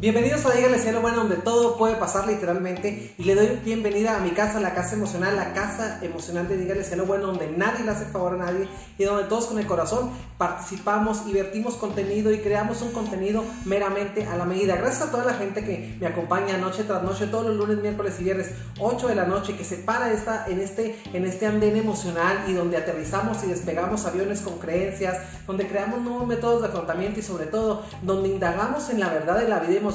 Bienvenidos a Dígale Cielo Bueno, donde todo puede pasar literalmente. Y le doy bienvenida a mi casa, la casa emocional, la casa emocional de Dígale Cielo Bueno, donde nadie le hace favor a nadie y donde todos con el corazón participamos y vertimos contenido y creamos un contenido meramente a la medida. Gracias a toda la gente que me acompaña noche tras noche, todos los lunes, miércoles y viernes, 8 de la noche, que se para esta, en, este, en este andén emocional y donde aterrizamos y despegamos aviones con creencias, donde creamos nuevos métodos de afrontamiento y sobre todo donde indagamos en la verdad de la vida emocional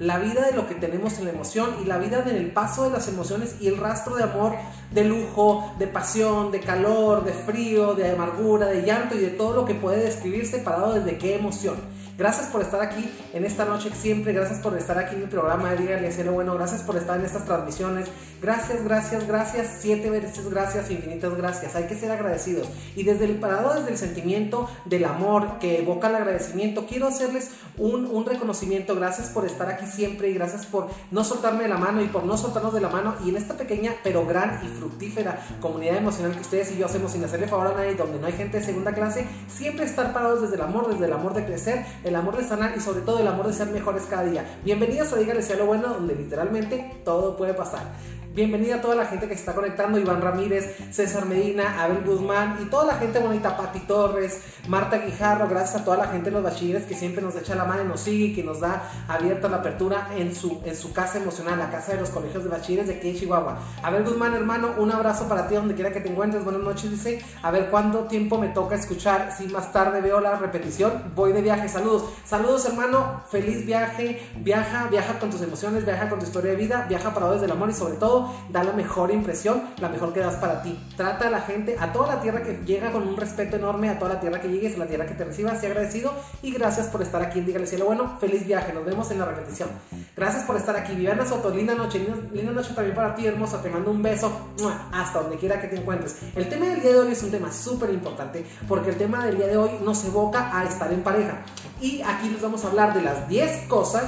la vida de lo que tenemos en la emoción y la vida del paso de las emociones y el rastro de amor, de lujo, de pasión, de calor, de frío, de amargura, de llanto y de todo lo que puede describirse parado desde qué emoción. Gracias por estar aquí en esta noche siempre, gracias por estar aquí en mi programa de Dígale Cielo. Bueno, gracias por estar en estas transmisiones, gracias, gracias, gracias, siete veces gracias, infinitas gracias, hay que ser agradecidos. Y desde el parado, desde el sentimiento del amor que evoca el agradecimiento, quiero hacerles un, un reconocimiento, gracias por estar aquí siempre y gracias por no soltarme de la mano y por no soltarnos de la mano. Y en esta pequeña pero gran y fructífera comunidad emocional que ustedes y yo hacemos sin hacerle favor a nadie, donde no hay gente de segunda clase, siempre estar parados desde el amor, desde el amor de crecer, el amor de sanar y sobre todo el amor de ser mejores cada día. Bienvenidos a Dígale sea lo bueno, donde literalmente todo puede pasar. Bienvenida a toda la gente que se está conectando, Iván Ramírez, César Medina, Abel Guzmán y toda la gente bonita, Pati Torres, Marta Guijarro, gracias a toda la gente de los bachilleres que siempre nos echa la mano y nos sigue y que nos da abierta la apertura en su, en su casa emocional, la casa de los colegios de bachilleres de aquí en Chihuahua. Abel Guzmán, hermano, un abrazo para ti donde quiera que te encuentres, buenas noches, dice, a ver cuánto tiempo me toca escuchar, si más tarde veo la repetición, voy de viaje, saludos, saludos hermano, feliz viaje, viaja, viaja con tus emociones, viaja con tu historia de vida, viaja para desde el amor y sobre todo da la mejor impresión, la mejor que das para ti. Trata a la gente, a toda la tierra que llega con un respeto enorme, a toda la tierra que llegues, a la tierra que te reciba, sea agradecido y gracias por estar aquí en Dígale Cielo Bueno. Feliz viaje, nos vemos en la repetición. Gracias por estar aquí. Viviana Soto, linda noche, linda, noche también para ti, hermosa. Te mando un beso hasta donde quiera que te encuentres. El tema del día de hoy es un tema súper importante porque el tema del día de hoy nos evoca a estar en pareja. Y aquí les vamos a hablar de las 10 cosas,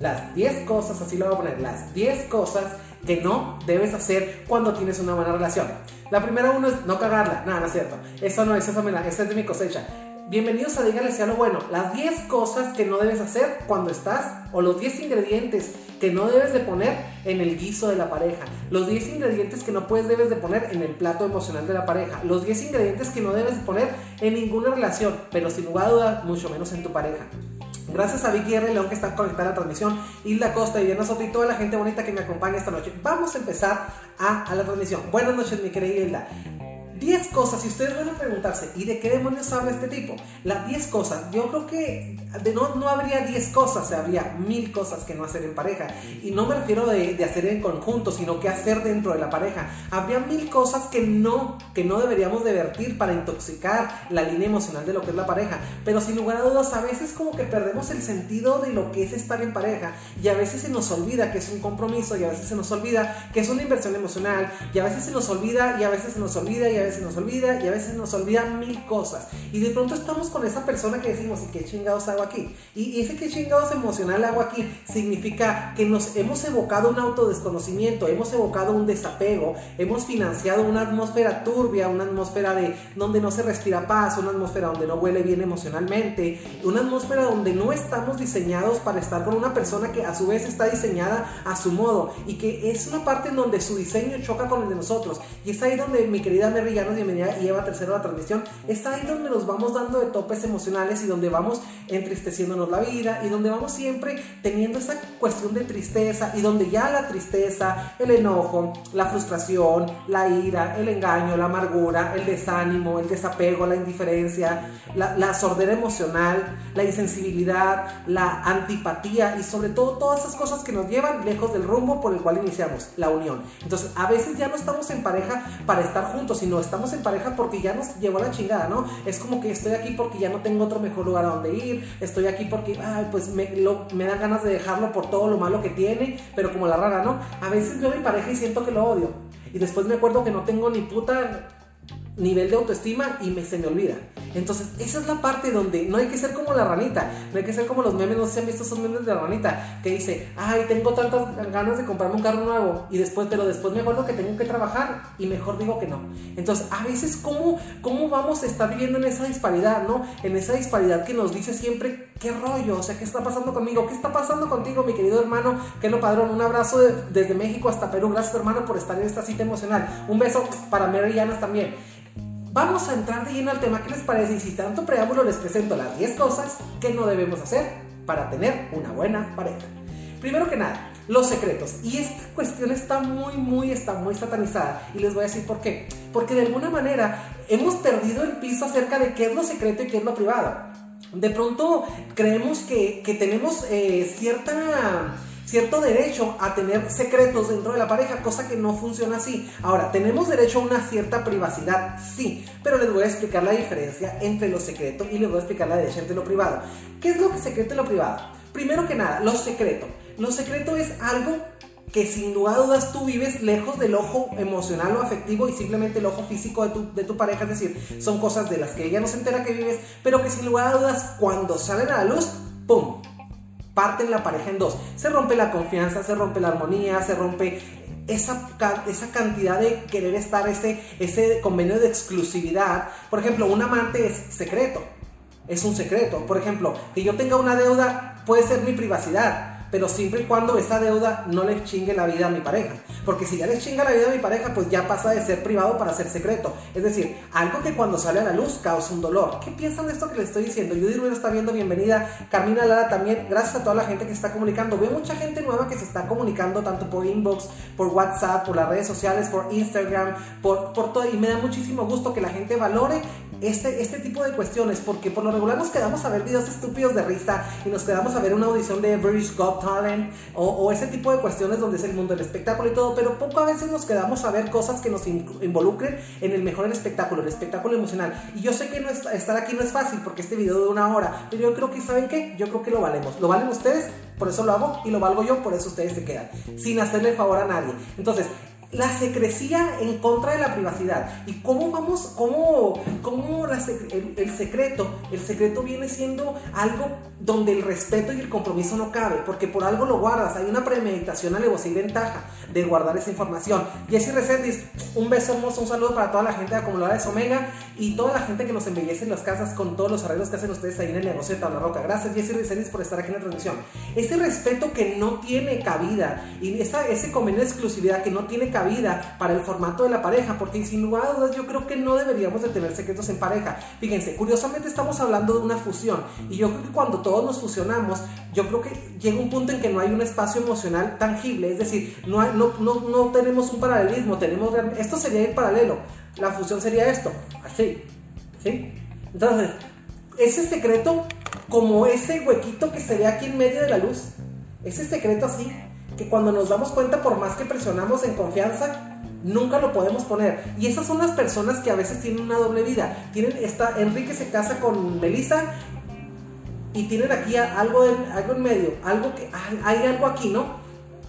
las 10 cosas, así lo voy a poner, las 10 cosas que no debes hacer cuando tienes una buena relación. La primera uno es no cagarla. Nada, no es cierto. Eso no es, eso me esa es de mi cosecha. Bienvenidos a Dígale sea lo bueno. Las 10 cosas que no debes hacer cuando estás, o los 10 ingredientes que no debes de poner en el guiso de la pareja. Los 10 ingredientes que no puedes debes de poner en el plato emocional de la pareja. Los 10 ingredientes que no debes de poner en ninguna relación, pero sin lugar a dudas, mucho menos en tu pareja. Gracias a Vicky R. León que está conectada a la transmisión, Hilda Costa, y Soto y toda la gente bonita que me acompaña esta noche. Vamos a empezar a, a la transmisión. Buenas noches, mi querida Hilda. 10 cosas, si ustedes van a preguntarse, ¿y de qué demonios habla este tipo? Las 10 cosas, yo creo que no, no habría 10 cosas, habría mil cosas que no hacer en pareja. Y no me refiero de, de, hacer en conjunto, sino que hacer dentro de la pareja. Habría mil cosas que no, que no deberíamos de vertir para intoxicar la línea emocional de lo que es la pareja. Pero sin lugar a dudas, a veces como que perdemos el sentido de lo que es estar en pareja. Y a veces se nos olvida que es un compromiso, y a veces se nos olvida que es una inversión emocional, y a veces se nos olvida, y a veces se nos olvida, y a veces nos olvida y a veces nos olvidan mil cosas. Y de pronto estamos con esa persona que decimos, ¿y qué chingados hago aquí? Y ese qué chingados emocional hago aquí significa que nos hemos evocado un autodesconocimiento, hemos evocado un desapego, hemos financiado una atmósfera turbia, una atmósfera de donde no se respira paz, una atmósfera donde no huele bien emocionalmente, una atmósfera donde no estamos diseñados para estar con una persona que a su vez está diseñada a su modo y que es una parte en donde su diseño choca con el de nosotros. Y es ahí donde mi querida Mary ya nos bienvenida y Eva Tercero a la transmisión. Está ahí donde nos vamos dando de topes emocionales y donde vamos entristeciéndonos la vida y donde vamos siempre teniendo esa cuestión de tristeza y donde ya la tristeza, el enojo, la frustración, la ira, el engaño, la amargura, el desánimo, el desapego, la indiferencia, la, la sordera emocional, la insensibilidad, la antipatía y sobre todo todas esas cosas que nos llevan lejos del rumbo por el cual iniciamos la unión. Entonces, a veces ya no estamos en pareja para estar juntos, sino estamos en pareja porque ya nos llevó la chingada, ¿no? Es como que estoy aquí porque ya no tengo otro mejor lugar a donde ir, estoy aquí porque, ay, pues me, me dan ganas de dejarlo por todo lo malo que tiene, pero como la rara, ¿no? A veces veo a mi pareja y siento que lo odio. Y después me acuerdo que no tengo ni puta nivel de autoestima y me, se me olvida. Entonces, esa es la parte donde no hay que ser como la ranita, no hay que ser como los memes, no sé han visto esos memes de la ranita, que dice, ay, tengo tantas ganas de comprarme un carro nuevo, y después, pero después me acuerdo que tengo que trabajar, y mejor digo que no. Entonces, a veces, ¿cómo, cómo vamos a estar viviendo en esa disparidad, no? En esa disparidad que nos dice siempre, ¿qué rollo? O sea, ¿qué está pasando conmigo? ¿Qué está pasando contigo, mi querido hermano? Que lo padrón, un abrazo desde México hasta Perú, gracias hermano por estar en esta cita emocional. Un beso para Mary y también. Vamos a entrar de lleno al tema, ¿qué les parece? Y si tanto preámbulo les presento las 10 cosas que no debemos hacer para tener una buena pareja. Primero que nada, los secretos. Y esta cuestión está muy, muy, está muy satanizada. Y les voy a decir por qué. Porque de alguna manera hemos perdido el piso acerca de qué es lo secreto y qué es lo privado. De pronto creemos que, tenemos eh, cierta cierto derecho a tener secretos dentro de la pareja, cosa que no funciona así. Ahora, tenemos derecho a una cierta privacidad, sí, pero les voy a explicar la diferencia entre lo secreto y les voy a explicar la diferencia entre lo privado. ¿Qué es lo que secreto y lo privado? Primero que nada, lo secreto. Lo secreto es algo que sin lugar a dudas tú vives lejos del ojo emocional o afectivo y simplemente el ojo físico de tu, de tu, pareja, es decir, son cosas de las que ella no se entera que vives, pero que sin lugar a dudas cuando salen a la luz, ¡pum! Parten la pareja en dos. Se rompe la confianza, se rompe la armonía, se rompe esa, esa cantidad de querer estar, ese, ese convenio de exclusividad. Por ejemplo, un amante es secreto, es un secreto. Por ejemplo, que yo tenga una deuda puede ser mi privacidad pero siempre y cuando esa deuda no les chingue la vida a mi pareja. Porque si ya les chinga la vida a mi pareja, pues ya pasa de ser privado para ser secreto. Es decir, algo que cuando sale a la luz causa un dolor. ¿Qué piensan de esto que les estoy diciendo? Judy Ruiz está viendo, bienvenida. Carmina Lara también, gracias a toda la gente que está comunicando. Veo mucha gente nueva que se está comunicando tanto por inbox, por WhatsApp, por las redes sociales, por Instagram, por, por todo. Y me da muchísimo gusto que la gente valore este, este tipo de cuestiones, porque por lo regular nos quedamos a ver videos estúpidos de risa y nos quedamos a ver una audición de British Got Talent o, ese tipo de cuestiones donde es el mundo del espectáculo y todo, pero poco a veces nos quedamos a ver cosas que nos involucren en el mejor espectáculo, el espectáculo emocional. Y yo sé que no estar aquí no es fácil porque este video de una hora, pero yo creo que, ¿saben qué? Yo creo que lo valemos. Lo valen ustedes, por eso lo hago y lo valgo yo, por eso ustedes se quedan, sin hacerle favor a nadie. Entonces, la secrecía en contra de la privacidad. ¿Y cómo vamos, cómo, cómo el, secreto, el secreto viene siendo algo donde el respeto y el compromiso no cabe, porque por algo lo guardas, hay una premeditación, alevosía y ventaja de guardar esa información. Jessy Resendiz, un beso hermoso, un saludo para toda la gente de Acumuladores Omega y toda la gente que nos embellece en las casas con todos los arreglos que hacen ustedes ahí en el negocio de Tabla Roca. Gracias Jessy Resendiz por estar aquí en la transmisión. Ese respeto que no tiene cabida y esa, ese convenio de exclusividad que no tiene cabida vida para el formato de la pareja, porque a dudas yo creo que no deberíamos de tener secretos en pareja. Fíjense, curiosamente estamos hablando de una fusión y yo creo que cuando todos nos fusionamos, yo creo que llega un punto en que no hay un espacio emocional tangible, es decir, no, no, no, no tenemos un paralelismo, tenemos esto sería ir paralelo, la fusión sería esto, así, ¿sí? Entonces, ese secreto, como ese huequito que se ve aquí en medio de la luz, ese secreto así, que cuando nos damos cuenta, por más que presionamos en confianza, nunca lo podemos poner. Y esas son las personas que a veces tienen una doble vida. Tienen esta, Enrique se casa con Melissa y tienen aquí algo en, algo en medio, algo que hay, algo aquí, ¿no?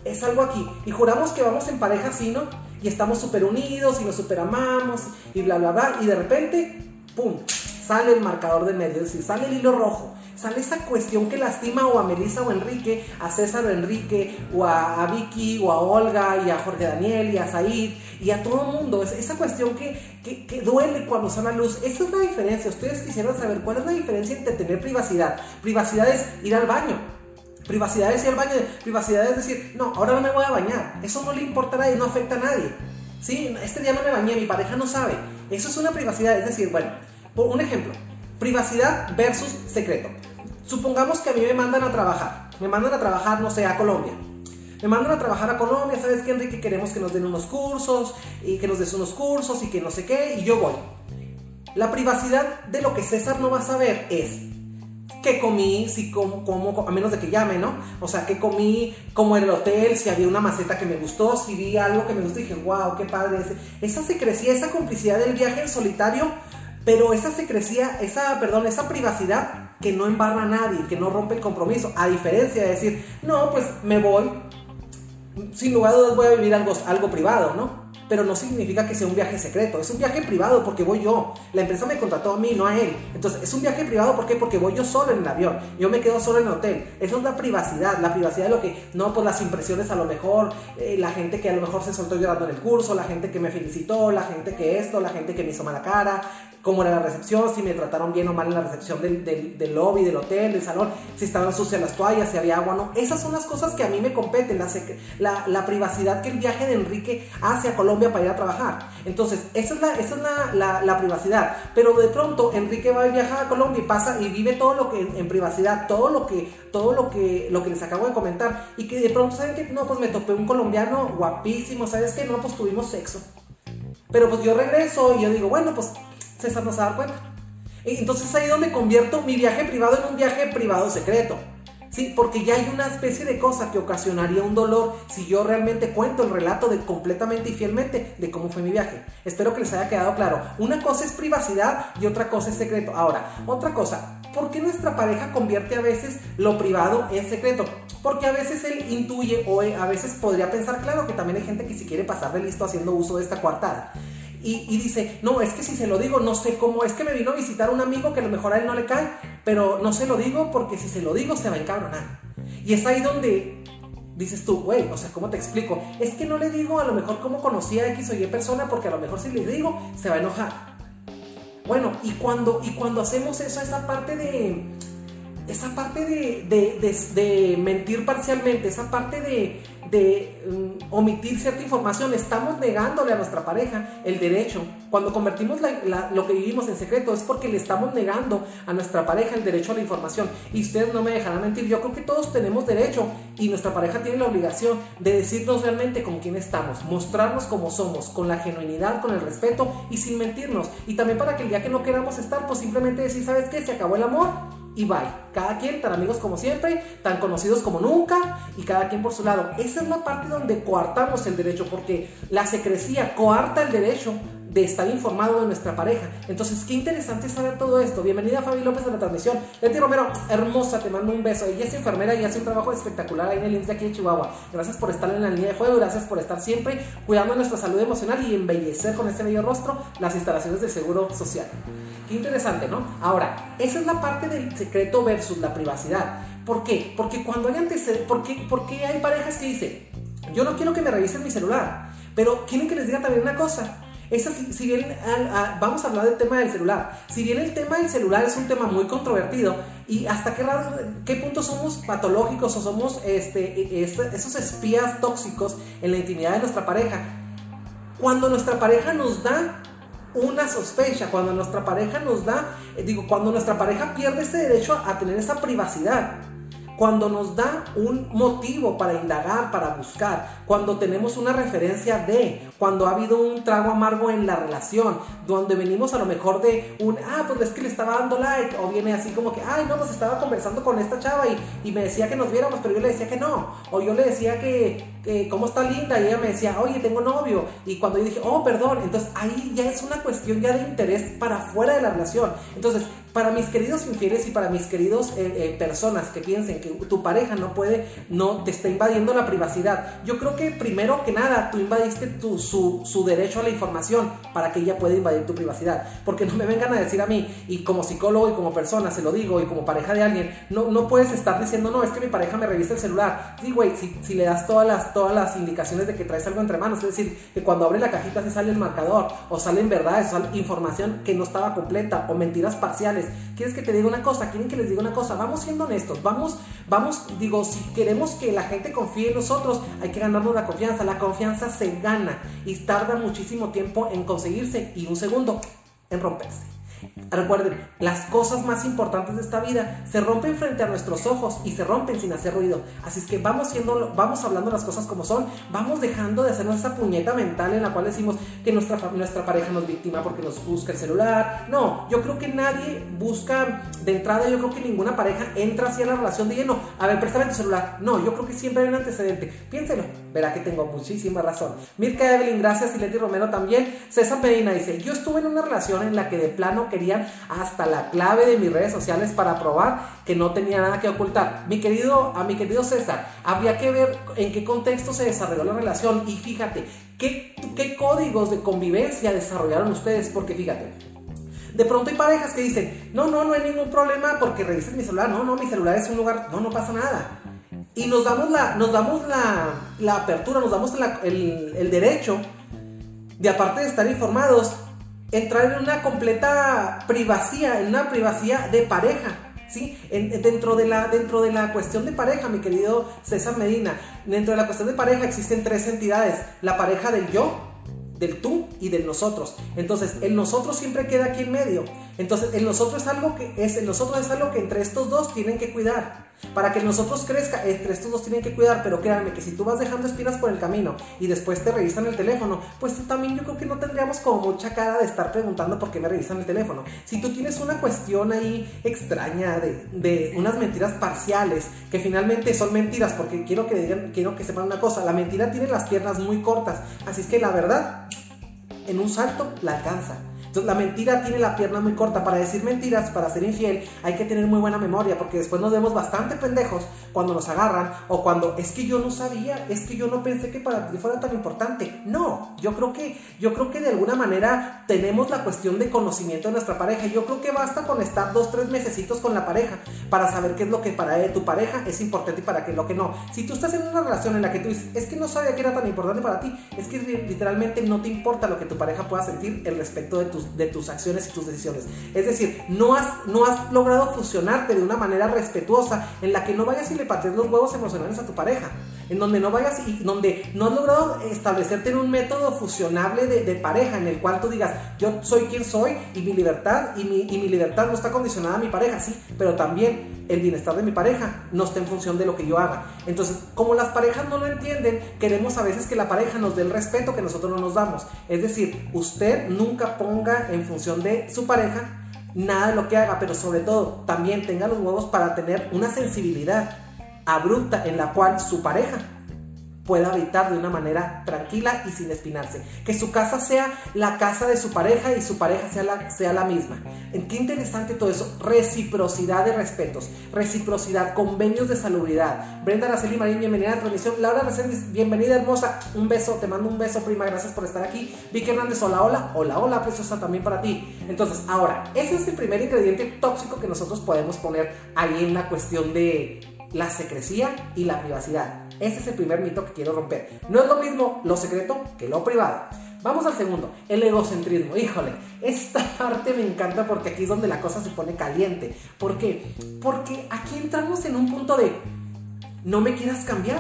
Es algo aquí. Y juramos que vamos en pareja así, ¿no? Y estamos súper unidos y nos súper amamos y bla, bla, bla. Y de repente, ¡pum! Sale el marcador de medio, es decir, sale el hilo rojo sale esa cuestión que lastima o a Melissa o a Enrique, a César o Enrique, o a, Vicky, o a Olga, y a Jorge Daniel, y a Said, y a todo el mundo. esa cuestión que, que, duele cuando sale a luz. Esa es la diferencia. Ustedes quisieran saber cuál es la diferencia entre tener privacidad. Privacidad es ir al baño. Privacidad es ir al baño. Privacidad es decir, no, ahora no me voy a bañar. Eso no le importa a nadie, no afecta a nadie. ¿Sí? Este día no me bañé, mi pareja no sabe. Eso es una privacidad. Es decir, bueno, por un ejemplo, privacidad versus secreto. Supongamos que a mí me mandan a trabajar, me mandan a trabajar, no sé, a Colombia. Me mandan a trabajar a Colombia, ¿sabes qué, Enrique? Queremos que nos den unos cursos y que nos des unos cursos y que no sé qué, y yo voy. La privacidad de lo que César no va a saber es qué comí, si como, a menos de que llame, ¿no? O sea, qué comí, cómo era el hotel, si había una maceta que me gustó, si vi algo que me gustó y dije, wow, qué padre. Esa secrecía, esa complicidad del viaje en solitario, pero esa secrecía, esa, perdón, esa privacidad que no embarra a nadie, que no rompe el compromiso, a diferencia de decir, no, pues me voy, sin lugar a dudas voy a vivir algo, algo privado, ¿no? pero no significa que sea un viaje secreto. Es un viaje privado porque voy yo. La empresa me contrató a mí, no a él. Entonces, es un viaje privado ¿por qué? porque voy yo solo en el avión. Yo me quedo solo en el hotel. Eso es la privacidad. La privacidad de lo que, no, pues las impresiones a lo mejor, eh, la gente que a lo mejor se soltó llorando en el curso, la gente que me felicitó, la gente que esto, la gente que me hizo mala cara, cómo era la recepción, si me trataron bien o mal en la recepción del, del, lobby, del hotel, del salón, si estaban sucias las toallas, si había agua no. Esas son las cosas que a mí me competen, la, la, privacidad que el viaje de Enrique hacia Colombia para ir a trabajar. Entonces, esa es la, esa es la, privacidad. Pero de pronto Enrique va a viajar a Colombia y pasa y vive todo lo que en, privacidad, todo lo que, todo lo que, lo que les acabo de comentar. Y que de pronto, ¿saben que No, pues me topé un colombiano guapísimo, ¿sabes qué? No, pues tuvimos sexo. Pero pues yo regreso y yo digo, bueno, pues César no se a dar cuenta. Entonces ahí es donde convierto mi viaje privado en un viaje privado secreto. Sí, porque ya hay una especie de cosa que ocasionaría un dolor si yo realmente cuento el relato de completamente y fielmente de cómo fue mi viaje. Espero que les haya quedado claro. Una cosa es privacidad y otra cosa es secreto. Ahora, otra cosa, ¿por qué nuestra pareja convierte a veces lo privado en secreto? Porque a veces él intuye o a veces podría pensar, claro, que también hay gente que si quiere pasar de listo haciendo uso de esta coartada y, dice, no, es que si se lo digo, no sé cómo, es que me vino a visitar un amigo que a lo mejor a él no le cae, pero no se lo digo porque si se lo digo se va a encabronar. Y es ahí donde dices tú, güey, o sea, ¿cómo te explico? Es que no le digo a lo mejor cómo conocí a X o Y persona porque a lo mejor si le digo se va a enojar. Bueno, y cuando, y cuando hacemos eso, esa parte de, esa parte de, de mentir parcialmente, esa parte de, de mm, omitir cierta información, estamos negándole a nuestra pareja el derecho. Cuando convertimos lo que vivimos en secreto es porque le estamos negando a nuestra pareja el derecho a la información. Y ustedes no me dejarán mentir, yo creo que todos tenemos derecho y nuestra pareja tiene la obligación de decirnos realmente con quién estamos, mostrarnos como somos, con la genuinidad, con el respeto y sin mentirnos. Y también para que el día que no queramos estar, pues simplemente decir, ¿sabes qué? Se acabó el amor y bye. Cada quien tan amigos como siempre, tan conocidos como nunca y cada quien por su lado. Esa es la parte donde coartamos el derecho porque la secrecía coarta el derecho de estar informado de nuestra pareja. Entonces, qué interesante saber todo esto. Bienvenida Fabi López a la transmisión. Leti Romero, hermosa, te mando un beso. Ella es enfermera y hace un trabajo espectacular ahí en el IMSS de aquí de Chihuahua. Gracias por estar en la línea de juego, gracias por estar siempre cuidando nuestra salud emocional y embellecer con este bello rostro las instalaciones del Seguro Social. Qué interesante, ¿no? Ahora, esa es la parte del secreto versus la privacidad. ¿Por qué? Porque cuando hay antecedentes, ¿por qué, porque hay parejas que dicen, yo no quiero que me revisen mi celular, pero quieren que les diga también una cosa, si, bien vamos a hablar del tema del celular, si bien el tema del celular es un tema muy controvertido y hasta qué, qué punto somos patológicos o somos este, esos espías tóxicos en la intimidad de nuestra pareja, cuando nuestra pareja nos da una sospecha, cuando nuestra pareja nos da, eh, digo, cuando nuestra pareja pierde ese derecho a tener esa privacidad cuando nos da un motivo para indagar, para buscar, cuando tenemos una referencia de, cuando ha habido un trago amargo en la relación, donde venimos a lo mejor de un, ah, pues es que le estaba dando like, o viene así como que, ay, no, pues estaba conversando con esta chava y, y me decía que nos viéramos, pero yo le decía que no, o yo le decía que, que cómo está linda, y ella me decía, oye, tengo novio, y cuando yo dije, oh, perdón, entonces ahí ya es una cuestión ya de interés para fuera de la relación. Entonces, para mis queridos infieles y para mis queridos eh, eh, personas que piensen que tu pareja no puede, no te está invadiendo la privacidad, yo creo que primero que nada tú invadiste tu, su, derecho a la información para que ella pueda invadir tu privacidad. Porque no me vengan a decir a mí, y como psicólogo y como persona se lo digo, y como pareja de alguien, no, no puedes estar diciendo, no, es que mi pareja me revisa el celular. Sí, güey, si, si, le das todas las, todas las indicaciones de que traes algo entre manos, es decir, que cuando abre la cajita se sale el marcador, o salen verdades, o sale información que no estaba completa, o mentiras parciales ¿Quieres que te diga una cosa? ¿Quieren que les diga una cosa? Vamos siendo honestos, vamos, vamos, digo, si queremos que la gente confíe en nosotros, hay que ganarnos la confianza. La confianza se gana y tarda muchísimo tiempo en conseguirse y un segundo en romperse. Recuerden, las cosas más importantes de esta vida se rompen frente a nuestros ojos y se rompen sin hacer ruido. Así es que vamos siendo, vamos hablando las cosas como son, vamos dejando de hacernos esa puñeta mental en la cual decimos que nuestra, nuestra pareja nos víctima porque nos busca el celular. No, yo creo que nadie busca de entrada, yo creo que ninguna pareja entra así a la relación de lleno. A ver, préstame tu celular. No, yo creo que siempre hay un antecedente. Piénselo verá que tengo muchísima razón. Mirka Evelyn, gracias. Y Leti Romero también. César Medina dice, yo estuve en una relación en la que de plano querían hasta la clave de mis redes sociales para probar que no tenía nada que ocultar. Mi querido, a mi querido César, habría que ver en qué contexto se desarrolló la relación y fíjate, qué, qué códigos de convivencia desarrollaron ustedes, porque fíjate, de pronto hay parejas que dicen, no, no, no hay ningún problema porque revises mi celular, no, no, mi celular es un lugar, no, no pasa nada y nos damos la, nos damos la, apertura, nos damos el, derecho de, aparte de estar informados, entrar en una completa privacidad, en una privacidad de pareja. ¿Sí? dentro, de la, dentro de la cuestión de pareja, mi querido César Medina, dentro de la cuestión de pareja existen tres entidades. La pareja del yo, del tú y del nosotros. Entonces, el nosotros siempre queda aquí en medio. Entonces, el nosotros es algo que es el nosotros es algo que entre estos dos tienen que cuidar. Para que nosotros crezca, entre estos dos tienen que cuidar, pero créanme que si tú vas dejando espinas por el camino y después te revisan el teléfono, pues también yo creo que no tendríamos como mucha cara de estar preguntando por qué me revisan el teléfono. Si tú tienes una cuestión ahí extraña de, de unas mentiras parciales, que finalmente son mentiras, porque quiero que digan, quiero que sepan una cosa, la mentira tiene las piernas muy cortas, así es que la verdad, en un salto la alcanza. La mentira tiene la pierna muy corta. Para decir mentiras, para ser infiel, hay que tener muy buena memoria porque después nos vemos bastante pendejos cuando nos agarran o cuando es que yo no sabía, es que yo no pensé que para ti fuera tan importante. No, yo creo que yo creo que de alguna manera tenemos la cuestión de conocimiento de nuestra pareja. Yo creo que basta con estar dos, tres mesecitos con la pareja para saber qué es lo que para tu pareja es importante y para qué es lo que no. Si tú estás en una relación en la que tú dices, es que no sabía que era tan importante para ti, es que literalmente no te importa lo que tu pareja pueda sentir el respecto de tus de tus acciones y tus decisiones. Es decir, no has, no has logrado fusionarte de una manera respetuosa en la que no vayas y le patees los huevos emocionales a tu pareja. En donde no vayas y donde no has logrado establecerte en un método fusionable de, pareja en el cual tú digas, yo soy quien soy y mi libertad y mi, y mi libertad no está condicionada a mi pareja, sí, pero también el bienestar de mi pareja no está en función de lo que yo haga. Entonces, como las parejas no lo entienden, queremos a veces que la pareja nos dé el respeto que nosotros no nos damos. Es decir, usted nunca ponga en función de su pareja nada de lo que haga, pero sobre todo también tenga los huevos para tener una sensibilidad abrupta en la cual su pareja pueda habitar de una manera tranquila y sin espinarse. Que su casa sea la casa de su pareja y su pareja sea la, sea la misma. Qué interesante todo eso. Reciprocidad de respetos, reciprocidad, convenios de salubridad. Brenda Araceli Marín, bienvenida a la transmisión. Laura Reséndiz, bienvenida hermosa. Un beso, te mando un beso, prima. Gracias por estar aquí. Vicky Hernández, hola, hola. Hola, hola, preciosa también para ti. Entonces, ahora, ese es el primer ingrediente tóxico que nosotros podemos poner ahí en la cuestión de la secrecía y la privacidad. Ese es el primer mito que quiero romper. No es lo mismo lo secreto que lo privado. Vamos al segundo, el egocentrismo. Híjole, esta parte me encanta porque aquí es donde la cosa se pone caliente. ¿Por qué? Porque aquí entramos en un punto de no me quieras cambiar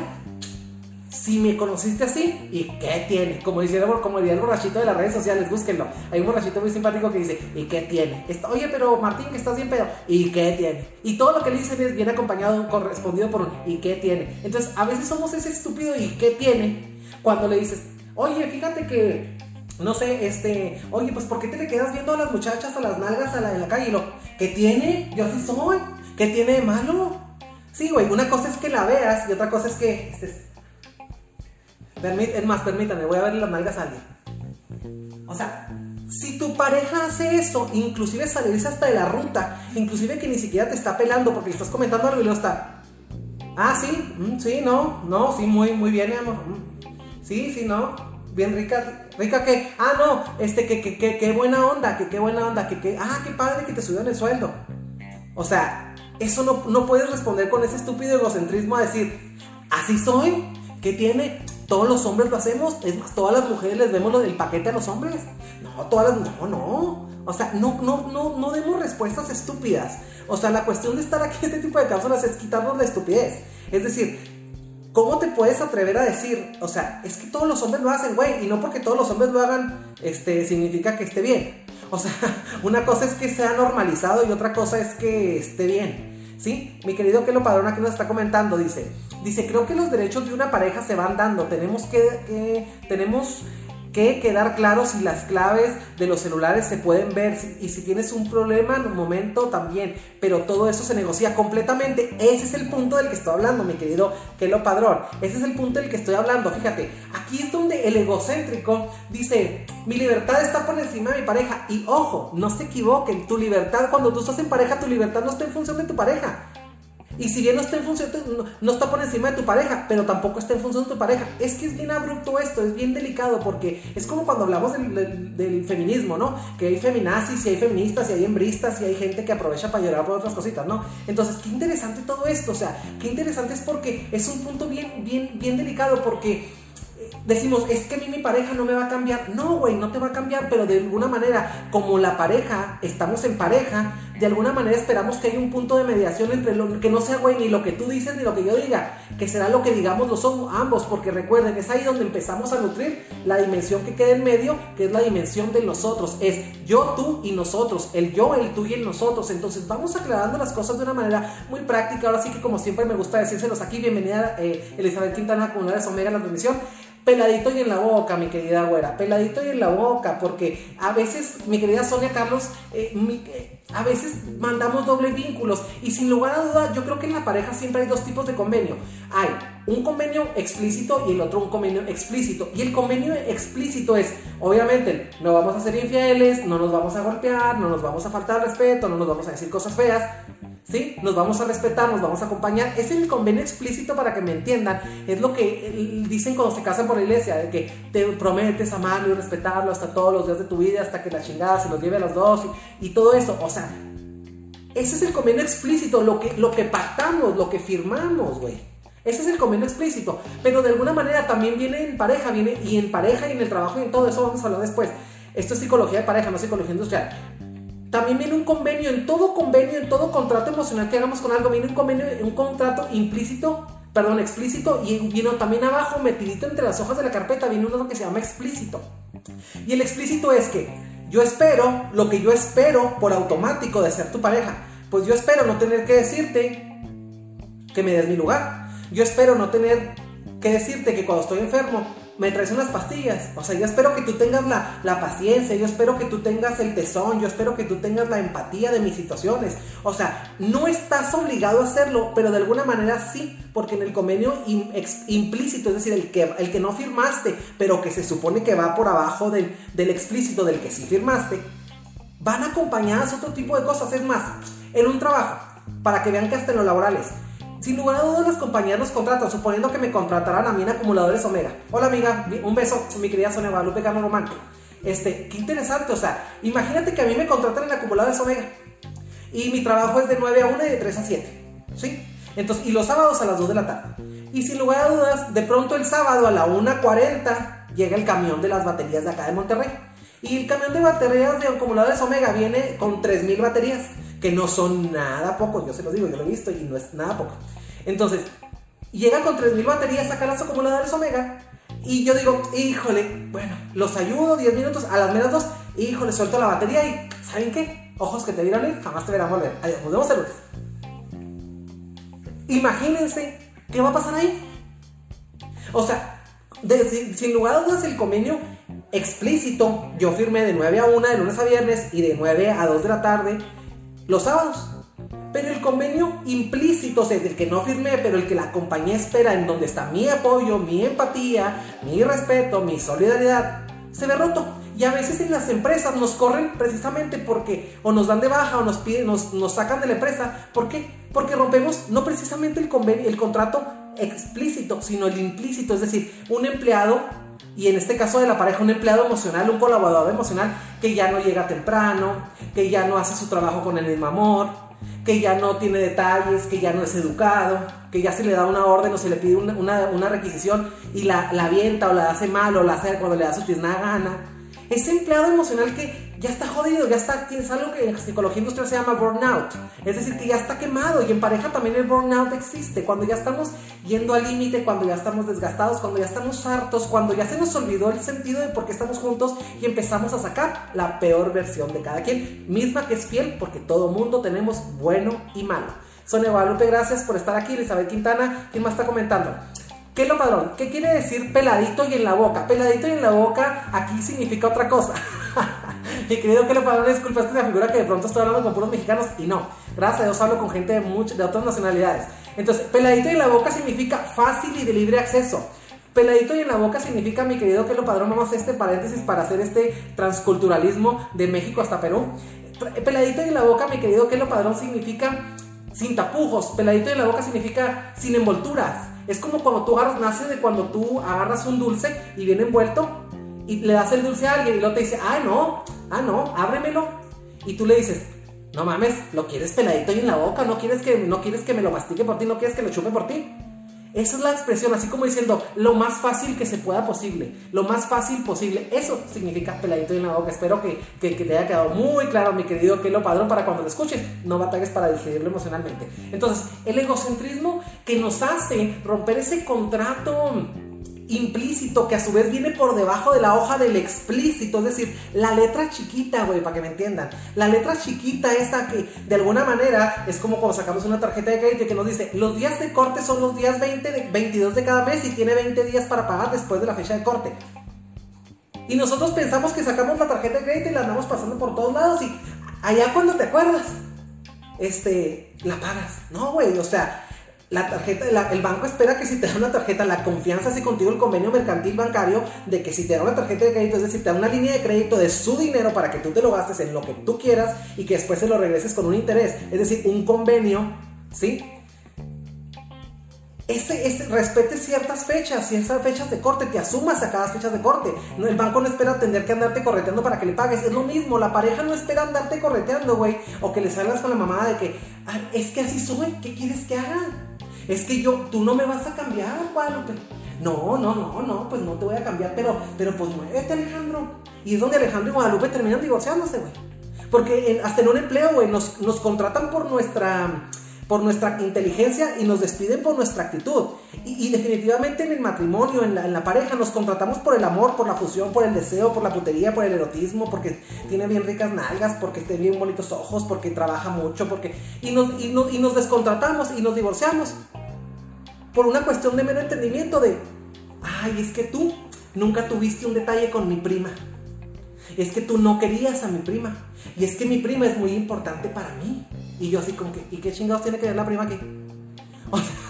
si me conociste así, ¿y qué tiene? Como diría, como el borrachito de las redes sociales, búsquenlo. Hay un borrachito muy simpático que dice, ¿y qué tiene? Oye, pero Martín, que estás bien pedo, ¿y qué tiene? Y todo lo que le dicen viene acompañado, correspondido por un ¿y qué tiene? Entonces, a veces somos ese estúpido ¿y qué tiene? Cuando le dices, oye, fíjate que no sé, este, oye, pues ¿por qué te le quedas viendo a las muchachas a las nalgas a la, en la calle? Y lo, ¿qué tiene? Yo así soy, ¿qué tiene de malo? Sí, güey, una cosa es que la veas y otra cosa es que es más, permítame, voy a ver las nalgas a alguien. O sea, si tu pareja hace eso, inclusive salirse hasta de la ruta, inclusive que ni siquiera te está pelando porque estás comentando algo y luego está. Ah, sí, mm, sí, no, no, sí, muy, muy bien, amor. Mm. Sí, sí, no. Bien rica, rica que, ah, no, este, que, que, que, buena onda, que qué buena onda, que, que, ah, qué padre que te subieron el sueldo. O sea, eso no, no puedes responder con ese estúpido egocentrismo a decir, así soy, ¿qué tiene? Todos los hombres lo hacemos. Es más, todas las mujeres les vemos el paquete a los hombres. No, todas las. No, no. O sea, no, no, no, no demos respuestas estúpidas. O sea, la cuestión de estar aquí en este tipo de cápsulas es quitarnos la estupidez. Es decir, ¿cómo te puedes atrever a decir? O sea, es que todos los hombres lo hacen, güey. Y no porque todos los hombres lo hagan, este, significa que esté bien. O sea, una cosa es que sea normalizado y otra cosa es que esté bien. ¿Sí? Mi querido Kelo Padrón aquí nos está comentando, dice, dice, creo que los derechos de una pareja se van dando, tenemos que, tenemos que quedar claro si las claves de los celulares se pueden ver y si tienes un problema en un momento también, pero todo eso se negocia completamente. Ese es el punto del que estoy hablando, mi querido Kelo Padrón. Ese es el punto del que estoy hablando. Fíjate, aquí es donde el egocéntrico dice, mi libertad está por encima de mi pareja. Y ojo, no se equivoquen, tu libertad, cuando tú estás en pareja, tu libertad no está en función de tu pareja. Y si bien no está en función, no, está por encima de tu pareja, pero tampoco está en función de tu pareja. Es que es bien abrupto esto, es bien delicado, porque es como cuando hablamos del, feminismo, ¿no? Que hay feminazis y hay feministas y hay hembristas y hay gente que aprovecha para llorar por otras cositas, ¿no? Entonces, qué interesante todo esto, o sea, qué interesante es porque es un punto bien, bien, bien delicado, porque decimos, es que a mí mi pareja no me va a cambiar. No, güey, no te va a cambiar, pero de alguna manera, como la pareja, estamos en pareja, de alguna manera esperamos que haya un punto de mediación entre lo que no sea, güey, ni lo que tú dices ni lo que yo diga, que será lo que digamos los ambos, porque recuerden, es ahí donde empezamos a nutrir la dimensión que queda en medio, que es la dimensión de nosotros, es yo, tú y nosotros, el yo, el tú y el nosotros. Entonces vamos aclarando las cosas de una manera muy práctica. Ahora sí que como siempre me gusta decírselos aquí, bienvenida eh, Elizabeth Quintana, comunidades Omega, la transmisión peladito y en la boca, mi querida güera, peladito y en la boca, porque a veces, mi querida Sonia Carlos, eh, eh, a veces mandamos doble vínculos y sin lugar a duda, yo creo que en la pareja siempre hay dos tipos de convenio. Hay un convenio explícito y el otro un convenio explícito. Y el convenio explícito es, obviamente, no vamos a ser infieles, no nos vamos a golpear, no nos vamos a faltar respeto, no nos vamos a decir cosas feas ¿sí? Nos vamos a respetar, nos vamos a acompañar. Es el convenio explícito para que me entiendan. Es lo que dicen cuando se casan por la iglesia, de que te prometes amarlo y respetarlo hasta todos los días de tu vida, hasta que la chingada se los lleve a los dos y, todo eso. O sea, ese es el convenio explícito, lo que, lo que pactamos, lo que firmamos, güey. Ese es el convenio explícito. Pero de alguna manera también viene en pareja, viene y en pareja y en el trabajo y en todo eso vamos a hablar después. Esto es psicología de pareja, no psicología industrial. También viene un convenio, en todo convenio, en todo contrato emocional que hagamos con algo, viene un convenio, un contrato implícito, perdón, explícito, y viene también abajo, metidito entre las hojas de la carpeta, viene uno que se llama explícito. Y el explícito es que yo espero lo que yo espero por automático de ser tu pareja. Pues yo espero no tener que decirte que me des mi lugar. Yo espero no tener que decirte que cuando estoy enfermo me traes unas pastillas. O sea, yo espero que tú tengas la, la, paciencia, yo espero que tú tengas el tesón, yo espero que tú tengas la empatía de mis situaciones. O sea, no estás obligado a hacerlo, pero de alguna manera sí, porque en el convenio implícito, es decir, el que, el que no firmaste, pero que se supone que va por abajo del, del explícito del que sí firmaste, van acompañadas otro tipo de cosas. Es más, en un trabajo, para que vean que hasta en los laborales, sin lugar a dudas, las compañías nos contratan, suponiendo que me contratarán a mí en acumuladores Omega. Hola, amiga, un beso, mi querida Sonia Guadalupe Carlos Román. Este, qué interesante, o sea, imagínate que a mí me contratan en acumuladores Omega y mi trabajo es de 9 a 1 y de 3 a 7, ¿sí? Entonces, y los sábados a las 2 de la tarde. Y sin lugar a dudas, de pronto el sábado a la 1.40 llega el camión de las baterías de acá de Monterrey. Y el camión de baterías de acumuladores Omega viene con 3.000 baterías que no son nada pocos, yo se los digo, yo lo he visto y no es nada poco. Entonces, llega con 3.000 baterías, saca los acumuladores Omega, y yo digo, híjole, bueno, los ayudo 10 minutos, a las menos 2, híjole, suelto la batería y, ¿saben qué? Ojos que te vieron ir, jamás te verán volver. Adiós, nos vemos el Imagínense qué va a pasar ahí. O sea, sin lugar a dudas, el convenio explícito, yo firmé de 9 a 1 de lunes a viernes y de 9 a 2 de la tarde los sábados. Pero el convenio implícito, o sea, el que no firmé, pero el que la compañía espera, en donde está mi apoyo, mi empatía, mi respeto, mi solidaridad, se ve roto. Y a veces en las empresas nos corren precisamente porque o nos dan de baja o nos piden, nos, nos sacan de la empresa. ¿Por qué? Porque rompemos no precisamente el, convenio, el contrato explícito, sino el implícito. Es decir, un empleado y en este caso de la pareja, un empleado emocional, un colaborador emocional que ya no llega temprano, que ya no hace su trabajo con el mismo amor, que ya no tiene detalles, que ya no es educado, que ya se le da una orden o se le pide una, requisición y la, la, avienta o la hace mal o la hace cuando le da su pierna gana. Ese empleado emocional que ya está jodido, ya está, tienes algo que en psicología industrial se llama burnout. Es decir, que ya está quemado y en pareja también el burnout existe. Cuando ya estamos yendo al límite, cuando ya estamos desgastados, cuando ya estamos hartos, cuando ya se nos olvidó el sentido de por qué estamos juntos y empezamos a sacar la peor versión de cada quien, misma que es fiel porque todo mundo tenemos bueno y malo. Sonia Guadalupe, gracias por estar aquí. Elizabeth Quintana, ¿quién más está comentando? ¿Qué es lo padrón? ¿Qué quiere decir peladito y en la boca? Peladito y en la boca aquí significa otra cosa. Mi querido que lo padrón, disculpa, es figura que de pronto estoy hablando con puros mexicanos y no. Gracias a Dios hablo con gente de, de otras nacionalidades. Entonces, peladito y en la boca significa fácil y de libre acceso. Peladito y en la boca significa, mi querido que lo padrón, vamos a este paréntesis para hacer este transculturalismo de México hasta Perú. Peladito y en la boca, mi querido que lo padrón, significa sin tapujos. Peladito y en la boca significa sin envolturas. Es como cuando tú agarras, nace de cuando tú agarras un dulce y viene envuelto y le das el dulce a alguien y luego te dice, ah, no, ah, no, ábremelo. Y tú le dices, no mames, lo quieres peladito y en la boca, no quieres que, no quieres que me lo mastique por ti, no quieres que lo chupe por ti. Esa es la expresión, así como diciendo lo más fácil que se pueda posible, lo más fácil posible. Eso significa peladito en la boca. Espero que, que, te haya quedado muy claro, mi querido que lo padrón, para cuando lo escuches, no batalles para digerirlo emocionalmente. Entonces, el egocentrismo que nos hace romper ese contrato implícito que a su vez viene por debajo de la hoja del explícito, es decir, la letra chiquita, güey, para que me entiendan. La letra chiquita esa que de alguna manera es como cuando sacamos una tarjeta de crédito que nos dice, los días de corte son los días 20 de, 22 de cada mes y tiene 20 días para pagar después de la fecha de corte. Y nosotros pensamos que sacamos la tarjeta de crédito y la andamos pasando por todos lados y allá cuando te acuerdas, este, la pagas. No, güey, o sea, la tarjeta, el banco espera que si te da una tarjeta, la confianza así contigo el convenio mercantil bancario de que si te da una tarjeta de crédito, es decir, te da una línea de crédito de su dinero para que tú te lo gastes en lo que tú quieras y que después se lo regreses con un interés, es decir, un convenio, ¿sí? Ese, ese, respete ciertas fechas, ciertas fechas de corte, te asumas a cada fecha de corte. el banco no espera tener que andarte correteando para que le pagues. Es lo mismo, la pareja no espera andarte correteando, güey. O que le salgas con la mamada de que, ah, es que así soy, ¿qué quieres que haga? Es que yo, tú no me vas a cambiar, Guadalupe. No, no, no, no, pues no te voy a cambiar, pero, pero pues muévete, Alejandro. Y es donde Alejandro y Guadalupe terminan divorciándose, güey. Porque hasta en un empleo, güey, nos, nos contratan por nuestra por nuestra inteligencia y nos despiden por nuestra actitud. Y, definitivamente en el matrimonio, en la, pareja, nos contratamos por el amor, por la fusión, por el deseo, por la putería, por el erotismo, porque tiene bien ricas nalgas, porque tiene bien bonitos ojos, porque trabaja mucho, porque... Y nos, y nos descontratamos y nos divorciamos por una cuestión de mero entendimiento de, ay, es que tú nunca tuviste un detalle con mi prima. Es que tú no querías a mi prima. Y es que mi prima es muy importante para mí. Y yo así como que, ¿y qué chingados tiene que ver la prima aquí?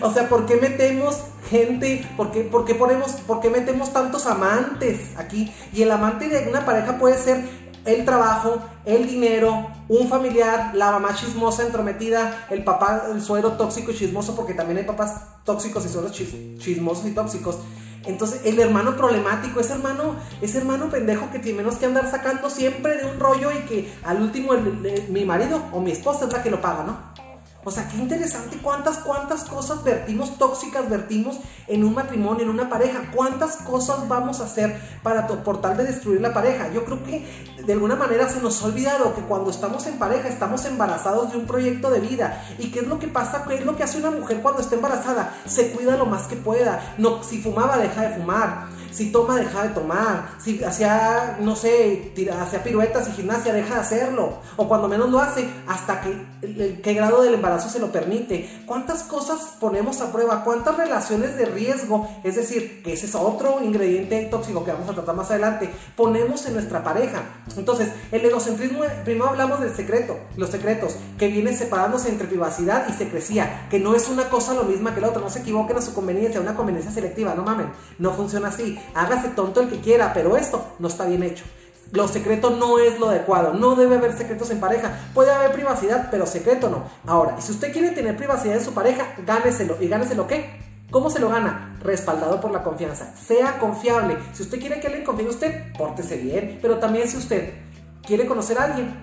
O sea, ¿por qué metemos gente? ¿Por qué, por qué ponemos, por qué metemos tantos amantes aquí? Y el amante de una pareja puede ser el trabajo, el dinero, un familiar, la mamá chismosa, entrometida, el papá, el suero tóxico y chismoso, porque también hay papás tóxicos y sueros chismosos y tóxicos. Entonces, el hermano problemático, ese hermano, ese hermano pendejo que tiene menos que andar sacando siempre de un rollo y que al último mi marido o mi esposa es la que lo paga, ¿no? O sea, qué interesante cuántas, cuántas cosas vertimos tóxicas, vertimos en un matrimonio, en una pareja. ¿Cuántas cosas vamos a hacer para por tal de destruir la pareja? Yo creo que de alguna manera se nos ha olvidado que cuando estamos en pareja estamos embarazados de un proyecto de vida. ¿Y qué es lo que pasa? ¿Qué es lo que hace una mujer cuando está embarazada? Se cuida lo más que pueda. No, si fumaba, deja de fumar si toma, deja de tomar. Si hacía, no sé, hacía piruetas y gimnasia, deja de hacerlo. O cuando menos lo hace, hasta que qué grado del embarazo se lo permite. ¿Cuántas cosas ponemos a prueba? ¿Cuántas relaciones de riesgo? Es decir, que ese es otro ingrediente tóxico que vamos a tratar más adelante. Ponemos en nuestra pareja. Entonces, el egocentrismo, primero hablamos del secreto, los secretos, que viene separándose entre privacidad y secrecía, que no es una cosa lo misma que la otra. No se equivoquen a su conveniencia, una conveniencia selectiva, no mamen, no funciona así hágase tonto el que quiera, pero esto no está bien hecho. Lo secreto no es lo adecuado, no debe haber secretos en pareja. Puede haber privacidad, pero secreto no. Ahora, si usted quiere tener privacidad en su pareja, gáneselo. ¿Y gáneselo qué? ¿Cómo se lo gana? Respaldado por la confianza. Sea confiable. Si usted quiere que alguien confíe en usted, pórtese bien. Pero también si usted quiere conocer a alguien,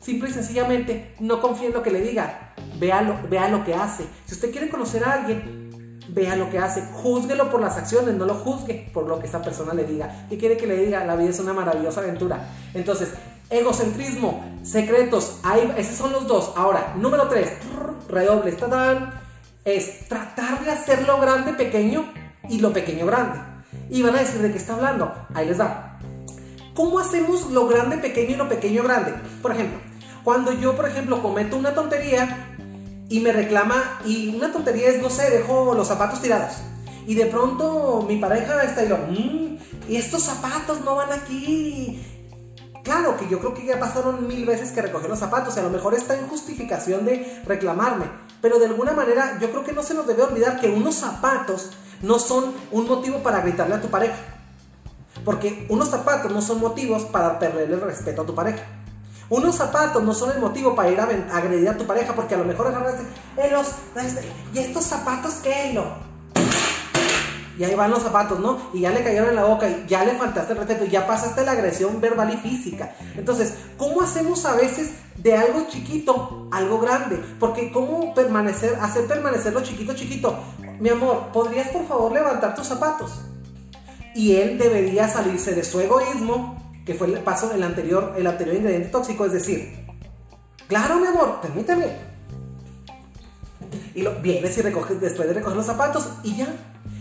simple y sencillamente no confíe en lo que le diga. Vea lo, vea lo que hace. Si usted quiere conocer a alguien, vea lo que hace, júzguelo por las acciones, no lo juzgue por lo que esa persona le diga. ¿Qué quiere que le diga? La vida es una maravillosa aventura. Entonces, egocentrismo, secretos, ahí, esos son los dos. Ahora, número tres, redoble, es tratar de hacer lo grande pequeño y lo pequeño grande. Y van a decir de qué está hablando. Ahí les da. ¿Cómo hacemos lo grande pequeño y lo pequeño grande? Por ejemplo, cuando yo, por ejemplo, cometo una tontería, y me reclama, y una tontería es, no sé, dejo los zapatos tirados. Y de pronto mi pareja está y lo, mmm, y estos zapatos no van aquí. Claro que yo creo que ya pasaron mil veces que recogió los zapatos y a lo mejor está en justificación de reclamarme. Pero de alguna manera yo creo que no se nos debe olvidar que unos zapatos no son un motivo para gritarle a tu pareja. Porque unos zapatos no son motivos para perderle el respeto a tu pareja. Unos zapatos no son el motivo para ir a, agredir a tu pareja porque a lo mejor agarraste, este, ¿y estos zapatos qué? Lo? Y ahí van los zapatos, ¿no? Y ya le cayeron en la boca y ya le faltaste el respeto, ya pasaste la agresión verbal y física. Entonces, ¿cómo hacemos a veces de algo chiquito algo grande? Porque ¿cómo permanecer, hacer permanecer lo chiquito chiquito? Mi amor, ¿podrías por favor levantar tus zapatos? Y él debería salirse de su egoísmo que fue el paso del anterior, el anterior ingrediente tóxico, es decir, claro, mi amor, permíteme. Y lo, vienes y recoges después de recoger los zapatos y ya.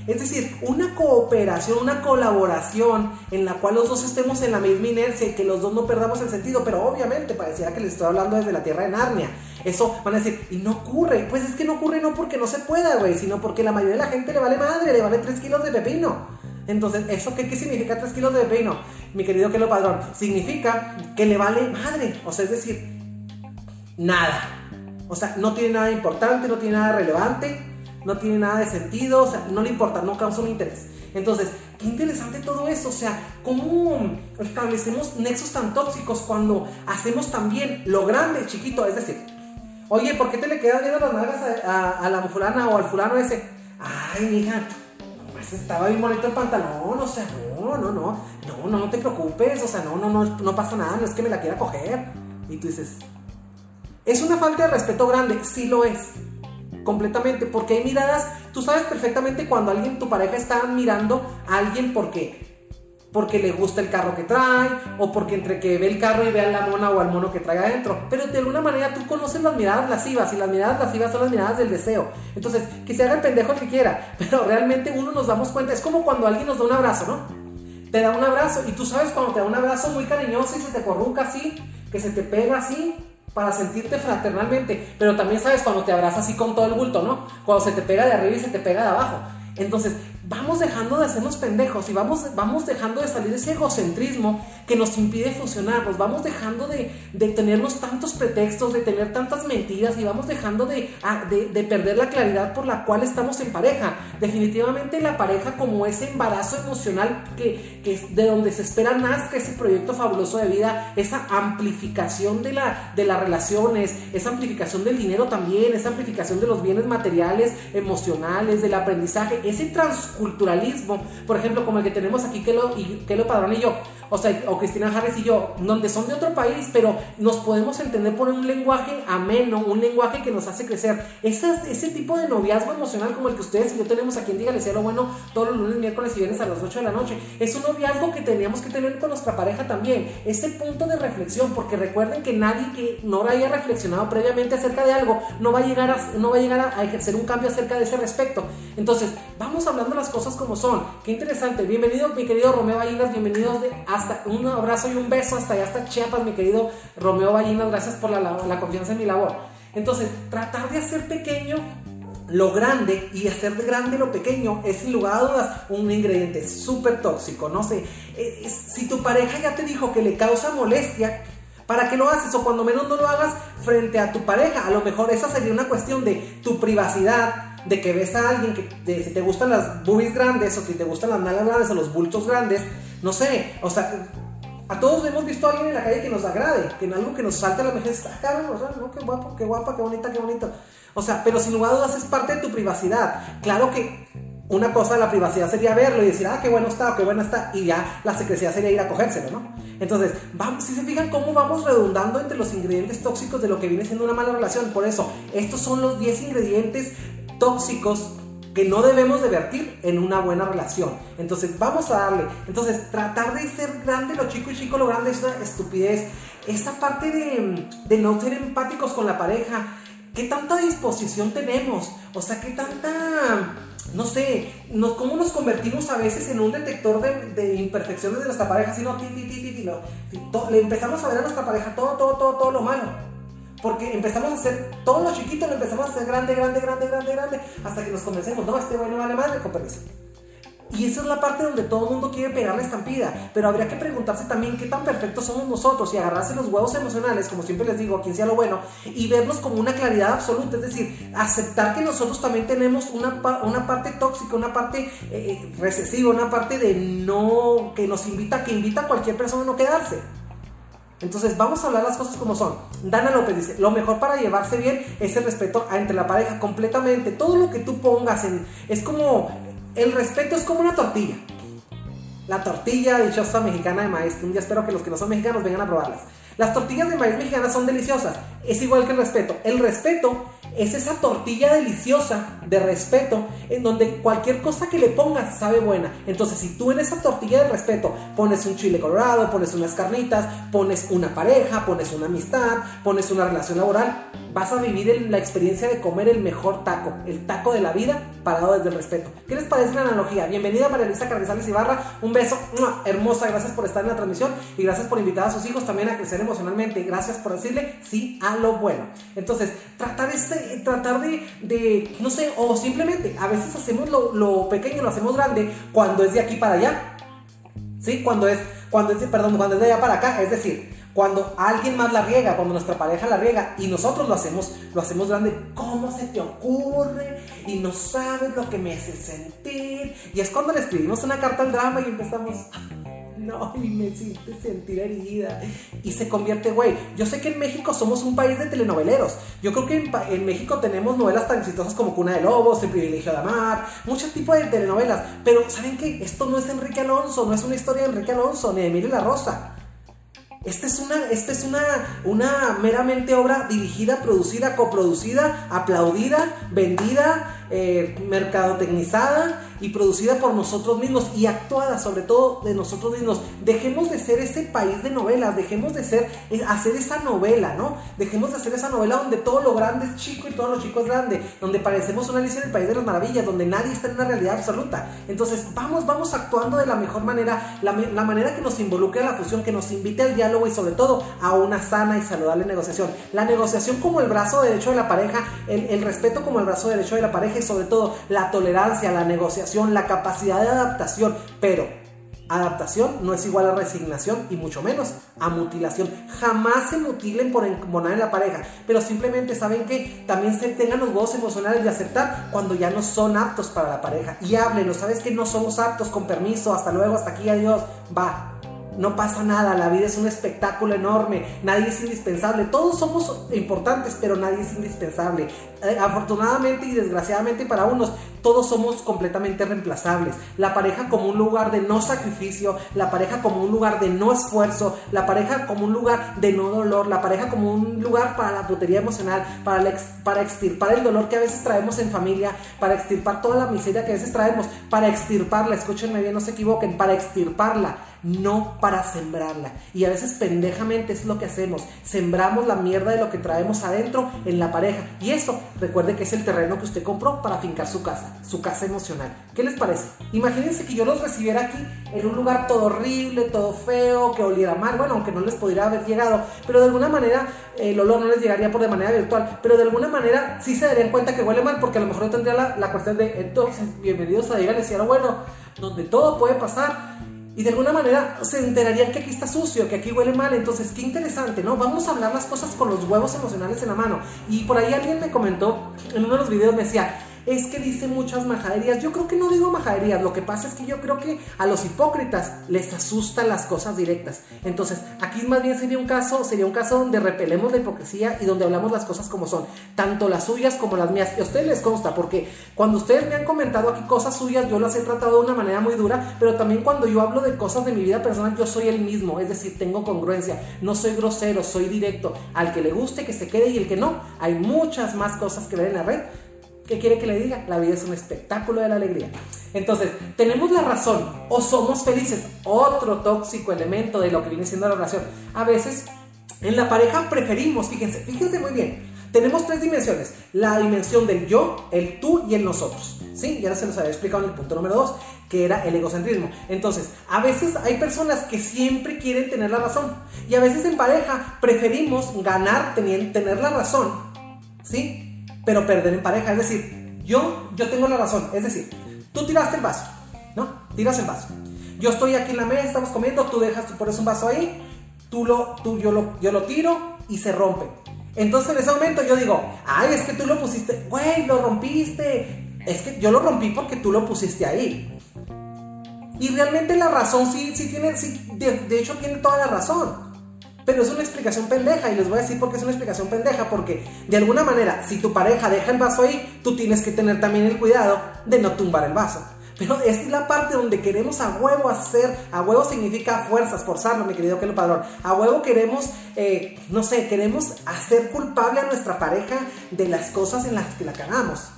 Es decir, una cooperación, una colaboración en la cual los dos estemos en la misma inercia y que los dos no perdamos el sentido, pero obviamente pareciera que les estoy hablando desde la tierra de Narnia. Eso van a decir, y no ocurre. Pues es que no ocurre no porque no se pueda, güey, sino porque la mayoría de la gente le vale madre, le vale 3 kilos de pepino. Entonces, ¿eso qué, qué significa 3 kilos de pepino? Mi querido Kelo Padrón, significa que le vale madre. O sea, es decir, nada. O sea, no tiene nada importante, no tiene nada relevante, no tiene nada de sentido, o sea, no le importa, no causa un interés. Entonces, qué interesante todo eso, o sea, cómo establecemos nexos tan tóxicos cuando hacemos también lo grande, chiquito, es decir, oye, ¿por qué te le quedas viendo las nalgas a, la fulana o al fulano ese? Ay, mija, estaba bien bonito el pantalón, o sea, no, no, no, no, no, no te preocupes, o sea, no, no, no, no pasa nada, no es que me la quiera coger. Y tú dices, ¿es una falta de respeto grande? Sí lo es, completamente, porque hay miradas, tú sabes perfectamente cuando alguien, tu pareja está mirando a alguien porque porque le gusta el carro que trae, o porque entre que ve el carro y ve a la mona o al mono que trae adentro. Pero de alguna manera tú conoces las miradas lascivas, y las miradas lascivas son las miradas del deseo. Entonces, que se haga el pendejo que quiera, pero realmente uno nos damos cuenta, es como cuando alguien nos da un abrazo, ¿no? Te da un abrazo, y tú sabes cuando te da un abrazo muy cariñoso y se te corruca así, que se te pega así, para sentirte fraternalmente, pero también sabes cuando te abraza así con todo el bulto, ¿no? Cuando se te pega de arriba y se te pega de abajo. Entonces, vamos dejando de hacernos pendejos y vamos, vamos dejando de salir de ese egocentrismo que nos impide funcionar, nos vamos dejando de, de tenernos tantos pretextos, de tener tantas mentiras y vamos dejando de, de, perder la claridad por la cual estamos en pareja. Definitivamente la pareja como ese embarazo emocional que, que de donde se espera que ese proyecto fabuloso de vida, esa amplificación de, la, de las relaciones, esa amplificación del dinero también, esa amplificación de los bienes materiales, emocionales, del aprendizaje, ese transcurso culturalismo, por ejemplo, como el que tenemos aquí, que lo, y, que lo Padrón y yo, o sea, o Cristina Harris y yo, donde son de otro país, pero nos podemos entender por un lenguaje ameno, un lenguaje que nos hace crecer. Ese, tipo de noviazgo emocional como el que ustedes y yo tenemos aquí en Dígale lo Bueno todos los lunes, miércoles y viernes a las 8 de la noche, es un noviazgo que teníamos que tener con nuestra pareja también. Ese punto de reflexión, porque recuerden que nadie que no haya reflexionado previamente acerca de algo no va a llegar a, no va a, llegar a, ejercer un cambio acerca de ese respecto. Entonces, vamos hablando las cosas como son. Qué interesante. Bienvenido, mi querido Romeo Ballinas, bienvenido de, hasta un abrazo y un beso hasta allá, hasta Chiapas, mi querido Romeo Ballinas, gracias por la, la confianza en mi labor. Entonces, tratar de hacer pequeño lo grande y hacer de grande lo pequeño es sin lugar a dudas un ingrediente súper tóxico. No sé, eh, si tu pareja ya te dijo que le causa molestia, ¿para qué lo haces? O cuando menos no lo hagas frente a tu pareja. A lo mejor esa sería una cuestión de tu privacidad, de que ves a alguien que si te gustan las boobies grandes o que te gustan las nalgas grandes o los bultos grandes, no sé, o sea, a todos hemos visto a alguien en la calle que nos agrade, que en algo que nos salta a la mejor está cabrón, o sea, no, qué guapo, qué guapa, qué bonita, qué bonito. O sea, pero sin lugar a dudas es parte de tu privacidad. Claro que una cosa de la privacidad sería verlo y decir, ah, qué bueno está, qué bueno está, y ya la secrecía sería ir a cogérselo, ¿no? Entonces, vamos, si se fijan cómo vamos redundando entre los ingredientes tóxicos de lo que viene siendo una mala relación, por eso, estos son los 10 ingredientes tóxicos que no debemos de vertir en una buena relación. Entonces, vamos a darle. Entonces, tratar de ser grande lo chico y chico lo grande es una estupidez. Esa parte de, de no ser empáticos con la pareja, ¿qué tanta disposición tenemos? O sea, ¿qué tanta no sé, cómo nos convertimos a veces en un detector de, imperfecciones de nuestra pareja, si no, ti, ti, ti, ti, le empezamos a ver a nuestra pareja todo, todo, todo, todo lo malo. Porque empezamos a hacer, todo lo chiquito lo empezamos a hacer grande, grande, grande, grande, grande, hasta que nos convencemos, no, este güey no vale madre, con permiso. Y esa es la parte donde todo el mundo quiere pegar la estampida. Pero habría que preguntarse también qué tan perfectos somos nosotros y agarrarse los huevos emocionales, como siempre les digo, a quien sea lo bueno, y vernos como una claridad absoluta. Es decir, aceptar que nosotros también tenemos una, una parte tóxica, una parte eh, eh, recesiva, una parte de no, que nos invita, que invita a cualquier persona a no quedarse. Entonces vamos a hablar las cosas como son. Dana López dice, lo mejor para llevarse bien es el respeto entre la pareja completamente. Todo lo que tú pongas en, es como el respeto es como una tortilla. La tortilla dichosa mexicana de maíz, un día espero que los que no son mexicanos vengan a probarlas. Las tortillas de maíz mexicanas son deliciosas. Es igual que el respeto. El respeto es esa tortilla deliciosa de respeto en donde cualquier cosa que le pongas sabe buena. Entonces, si tú en esa tortilla de respeto pones un chile colorado, pones unas carnitas, pones una pareja, pones una amistad, pones una relación laboral, vas a vivir la experiencia de comer el mejor taco, el taco de la vida parado desde el respeto. ¿Qué les parece la analogía? Bienvenida María Luisa Carrizales Ibarra, un beso, hermosa, gracias por estar en la transmisión y gracias por invitar a sus hijos también a crecer emocionalmente, gracias por decirle sí a lo bueno. Entonces, tratar este tratar de, no sé, o simplemente a veces hacemos lo, pequeño, lo hacemos grande cuando es de aquí para allá. ¿Sí? Cuando es, cuando es, perdón, cuando es de allá para acá. Es decir, cuando alguien más la riega, cuando nuestra pareja la riega y nosotros lo hacemos, lo hacemos grande, ¿cómo se te ocurre? Y no sabes lo que me hace sentir. Y es cuando le escribimos una carta al drama y empezamos no, y me siente sentir herida. Y se convierte, güey. Yo sé que en México somos un país de telenoveleros. Yo creo que en, México tenemos novelas tan exitosas como Cuna de Lobos, El privilegio de amar, muchos tipos de telenovelas. Pero, ¿saben qué? Esto no es Enrique Alonso, no es una historia de Enrique Alonso, ni de Emilio La Rosa. Esta es, una, esta es una, una meramente obra dirigida, producida, coproducida, aplaudida, vendida, eh, mercadotecnizada y producida por nosotros mismos y actuada sobre todo de nosotros mismos. Dejemos de ser ese país de novelas, dejemos de ser, eh, hacer esa novela, ¿no? Dejemos de hacer esa novela donde todo lo grande es chico y todo lo chico es grande, donde parecemos una Alicia en el País de las Maravillas, donde nadie está en una realidad absoluta. Entonces, vamos, vamos actuando de la mejor manera, la, la manera que nos involucre a la fusión, que nos invite al diálogo y sobre todo a una sana y saludable negociación. La negociación como el brazo derecho de la pareja, el, el respeto como el brazo derecho de la pareja y sobre todo la tolerancia, la la capacidad de adaptación, pero adaptación no es igual a resignación y mucho menos a mutilación. Jamás se mutilen por encomonar en la pareja, pero simplemente saben que también se tengan los huevos emocionales de aceptar cuando ya no son aptos para la pareja. Y háblenlo, sabes que no somos aptos, con permiso, hasta luego, hasta aquí, adiós, va, no pasa nada, la vida es un espectáculo enorme, nadie es indispensable, todos somos importantes, pero nadie es indispensable. Eh, afortunadamente y desgraciadamente para unos, todos somos completamente reemplazables. La pareja como un lugar de no sacrificio, la pareja como un lugar de no esfuerzo, la pareja como un lugar de no dolor, la pareja como un lugar para la putería emocional, para, extirpar el dolor que a veces traemos en familia, para extirpar toda la miseria que a veces traemos, para extirparla, escúchenme bien, no se equivoquen, para extirparla no para sembrarla. Y a veces pendejamente es lo que hacemos. Sembramos la mierda de lo que traemos adentro en la pareja. Y eso, recuerde que es el terreno que usted compró para fincar su casa, su casa emocional. ¿Qué les parece? Imagínense que yo los recibiera aquí en un lugar todo horrible, todo feo, que oliera mal. Bueno, aunque no les podría haber llegado, pero de alguna manera el olor no les llegaría por de manera virtual. Pero de alguna manera sí se darían cuenta que huele mal porque a lo mejor yo tendría la, cuestión de entonces, bienvenidos a Dígale si bueno, donde todo puede pasar y de alguna manera se enterarían que aquí está sucio, que aquí huele mal. Entonces, qué interesante, ¿no? Vamos a hablar las cosas con los huevos emocionales en la mano. Y por ahí alguien me comentó, en uno de los videos me decía, es que dice muchas majaderías. Yo creo que no digo majaderías, lo que pasa es que yo creo que a los hipócritas les asustan las cosas directas. Entonces, aquí más bien sería un caso, sería un caso donde repelemos la hipocresía y donde hablamos las cosas como son, tanto las suyas como las mías. Y a ustedes les consta, porque cuando ustedes me han comentado aquí cosas suyas, yo las he tratado de una manera muy dura, pero también cuando yo hablo de cosas de mi vida personal, yo soy el mismo, es decir, tengo congruencia, no soy grosero, soy directo. Al que le guste, que se quede y el que no, hay muchas más cosas que ver en la red ¿Qué quiere que le diga? La vida es un espectáculo de la alegría. Entonces, tenemos la razón o somos felices. Otro tóxico elemento de lo que viene siendo la relación. A veces, en la pareja preferimos, fíjense, fíjense muy bien. Tenemos tres dimensiones. La dimensión del yo, el tú y el nosotros. ¿Sí? Ya se los había explicado en el punto número dos. que era el egocentrismo. Entonces, a veces hay personas que siempre quieren tener la razón y a veces en pareja preferimos ganar, tener, la razón, ¿sí? Pero perder en pareja, es decir, yo, yo tengo la razón, es decir, tú tiraste el vaso, ¿no? Tiras el vaso. Yo estoy aquí en la mesa, estamos comiendo, tú dejas, tú pones un vaso ahí, tú lo, tú, yo lo, yo lo tiro y se rompe. Entonces en ese momento yo digo, ay, es que tú lo pusiste, güey, lo rompiste. Es que yo lo rompí porque tú lo pusiste ahí. Y realmente la razón sí, sí tiene, sí, de, hecho tiene toda la razón. Pero es una explicación pendeja y les voy a decir por qué es una explicación pendeja. Porque de alguna manera, si tu pareja deja el vaso ahí, tú tienes que tener también el cuidado de no tumbar el vaso. Pero es la parte donde queremos a huevo hacer, a huevo significa fuerzas, forzarlo, mi querido Kelo Padrón. A huevo queremos, eh, no sé, queremos hacer culpable a nuestra pareja de las cosas en las que la cagamos.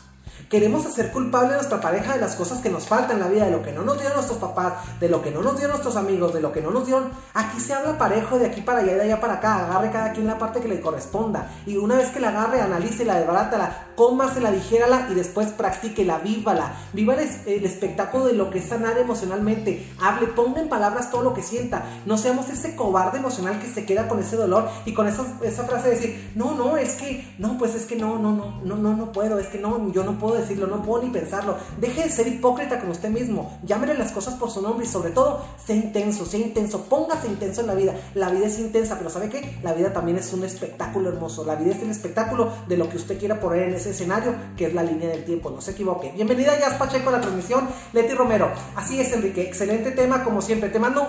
Queremos hacer culpable a nuestra pareja de las cosas que nos faltan en la vida, de lo que no nos dieron nuestros papás, de lo que no nos dieron nuestros amigos, de lo que no nos dieron. Aquí se habla parejo de aquí para allá y de allá para acá. Agarre cada quien la parte que le corresponda. Y una vez que la agarre, analícela, desbarátala, cómasela, dijérala y después practíquela, vívala. Viva el, espectáculo de lo que es sanar emocionalmente. Hable, ponga en palabras todo lo que sienta. No seamos ese cobarde emocional que se queda con ese dolor y con esa, esa frase de decir, no, no, es que, no, pues es que no, no, no, no, no, no puedo, es que no, yo no puedo decirlo, no puedo ni pensarlo. Deje de ser hipócrita con usted mismo. Llámele las cosas por su nombre y sobre todo, sea intenso, sea intenso. Póngase intenso en la vida. La vida es intensa, pero ¿sabe qué? La vida también es un espectáculo hermoso. La vida es el espectáculo de lo que usted quiera poner en ese escenario, que es la línea del tiempo. No se equivoque. Bienvenida ya Pacheco a la transmisión. Leti Romero. Así es, Enrique. Excelente tema, como siempre. Te mando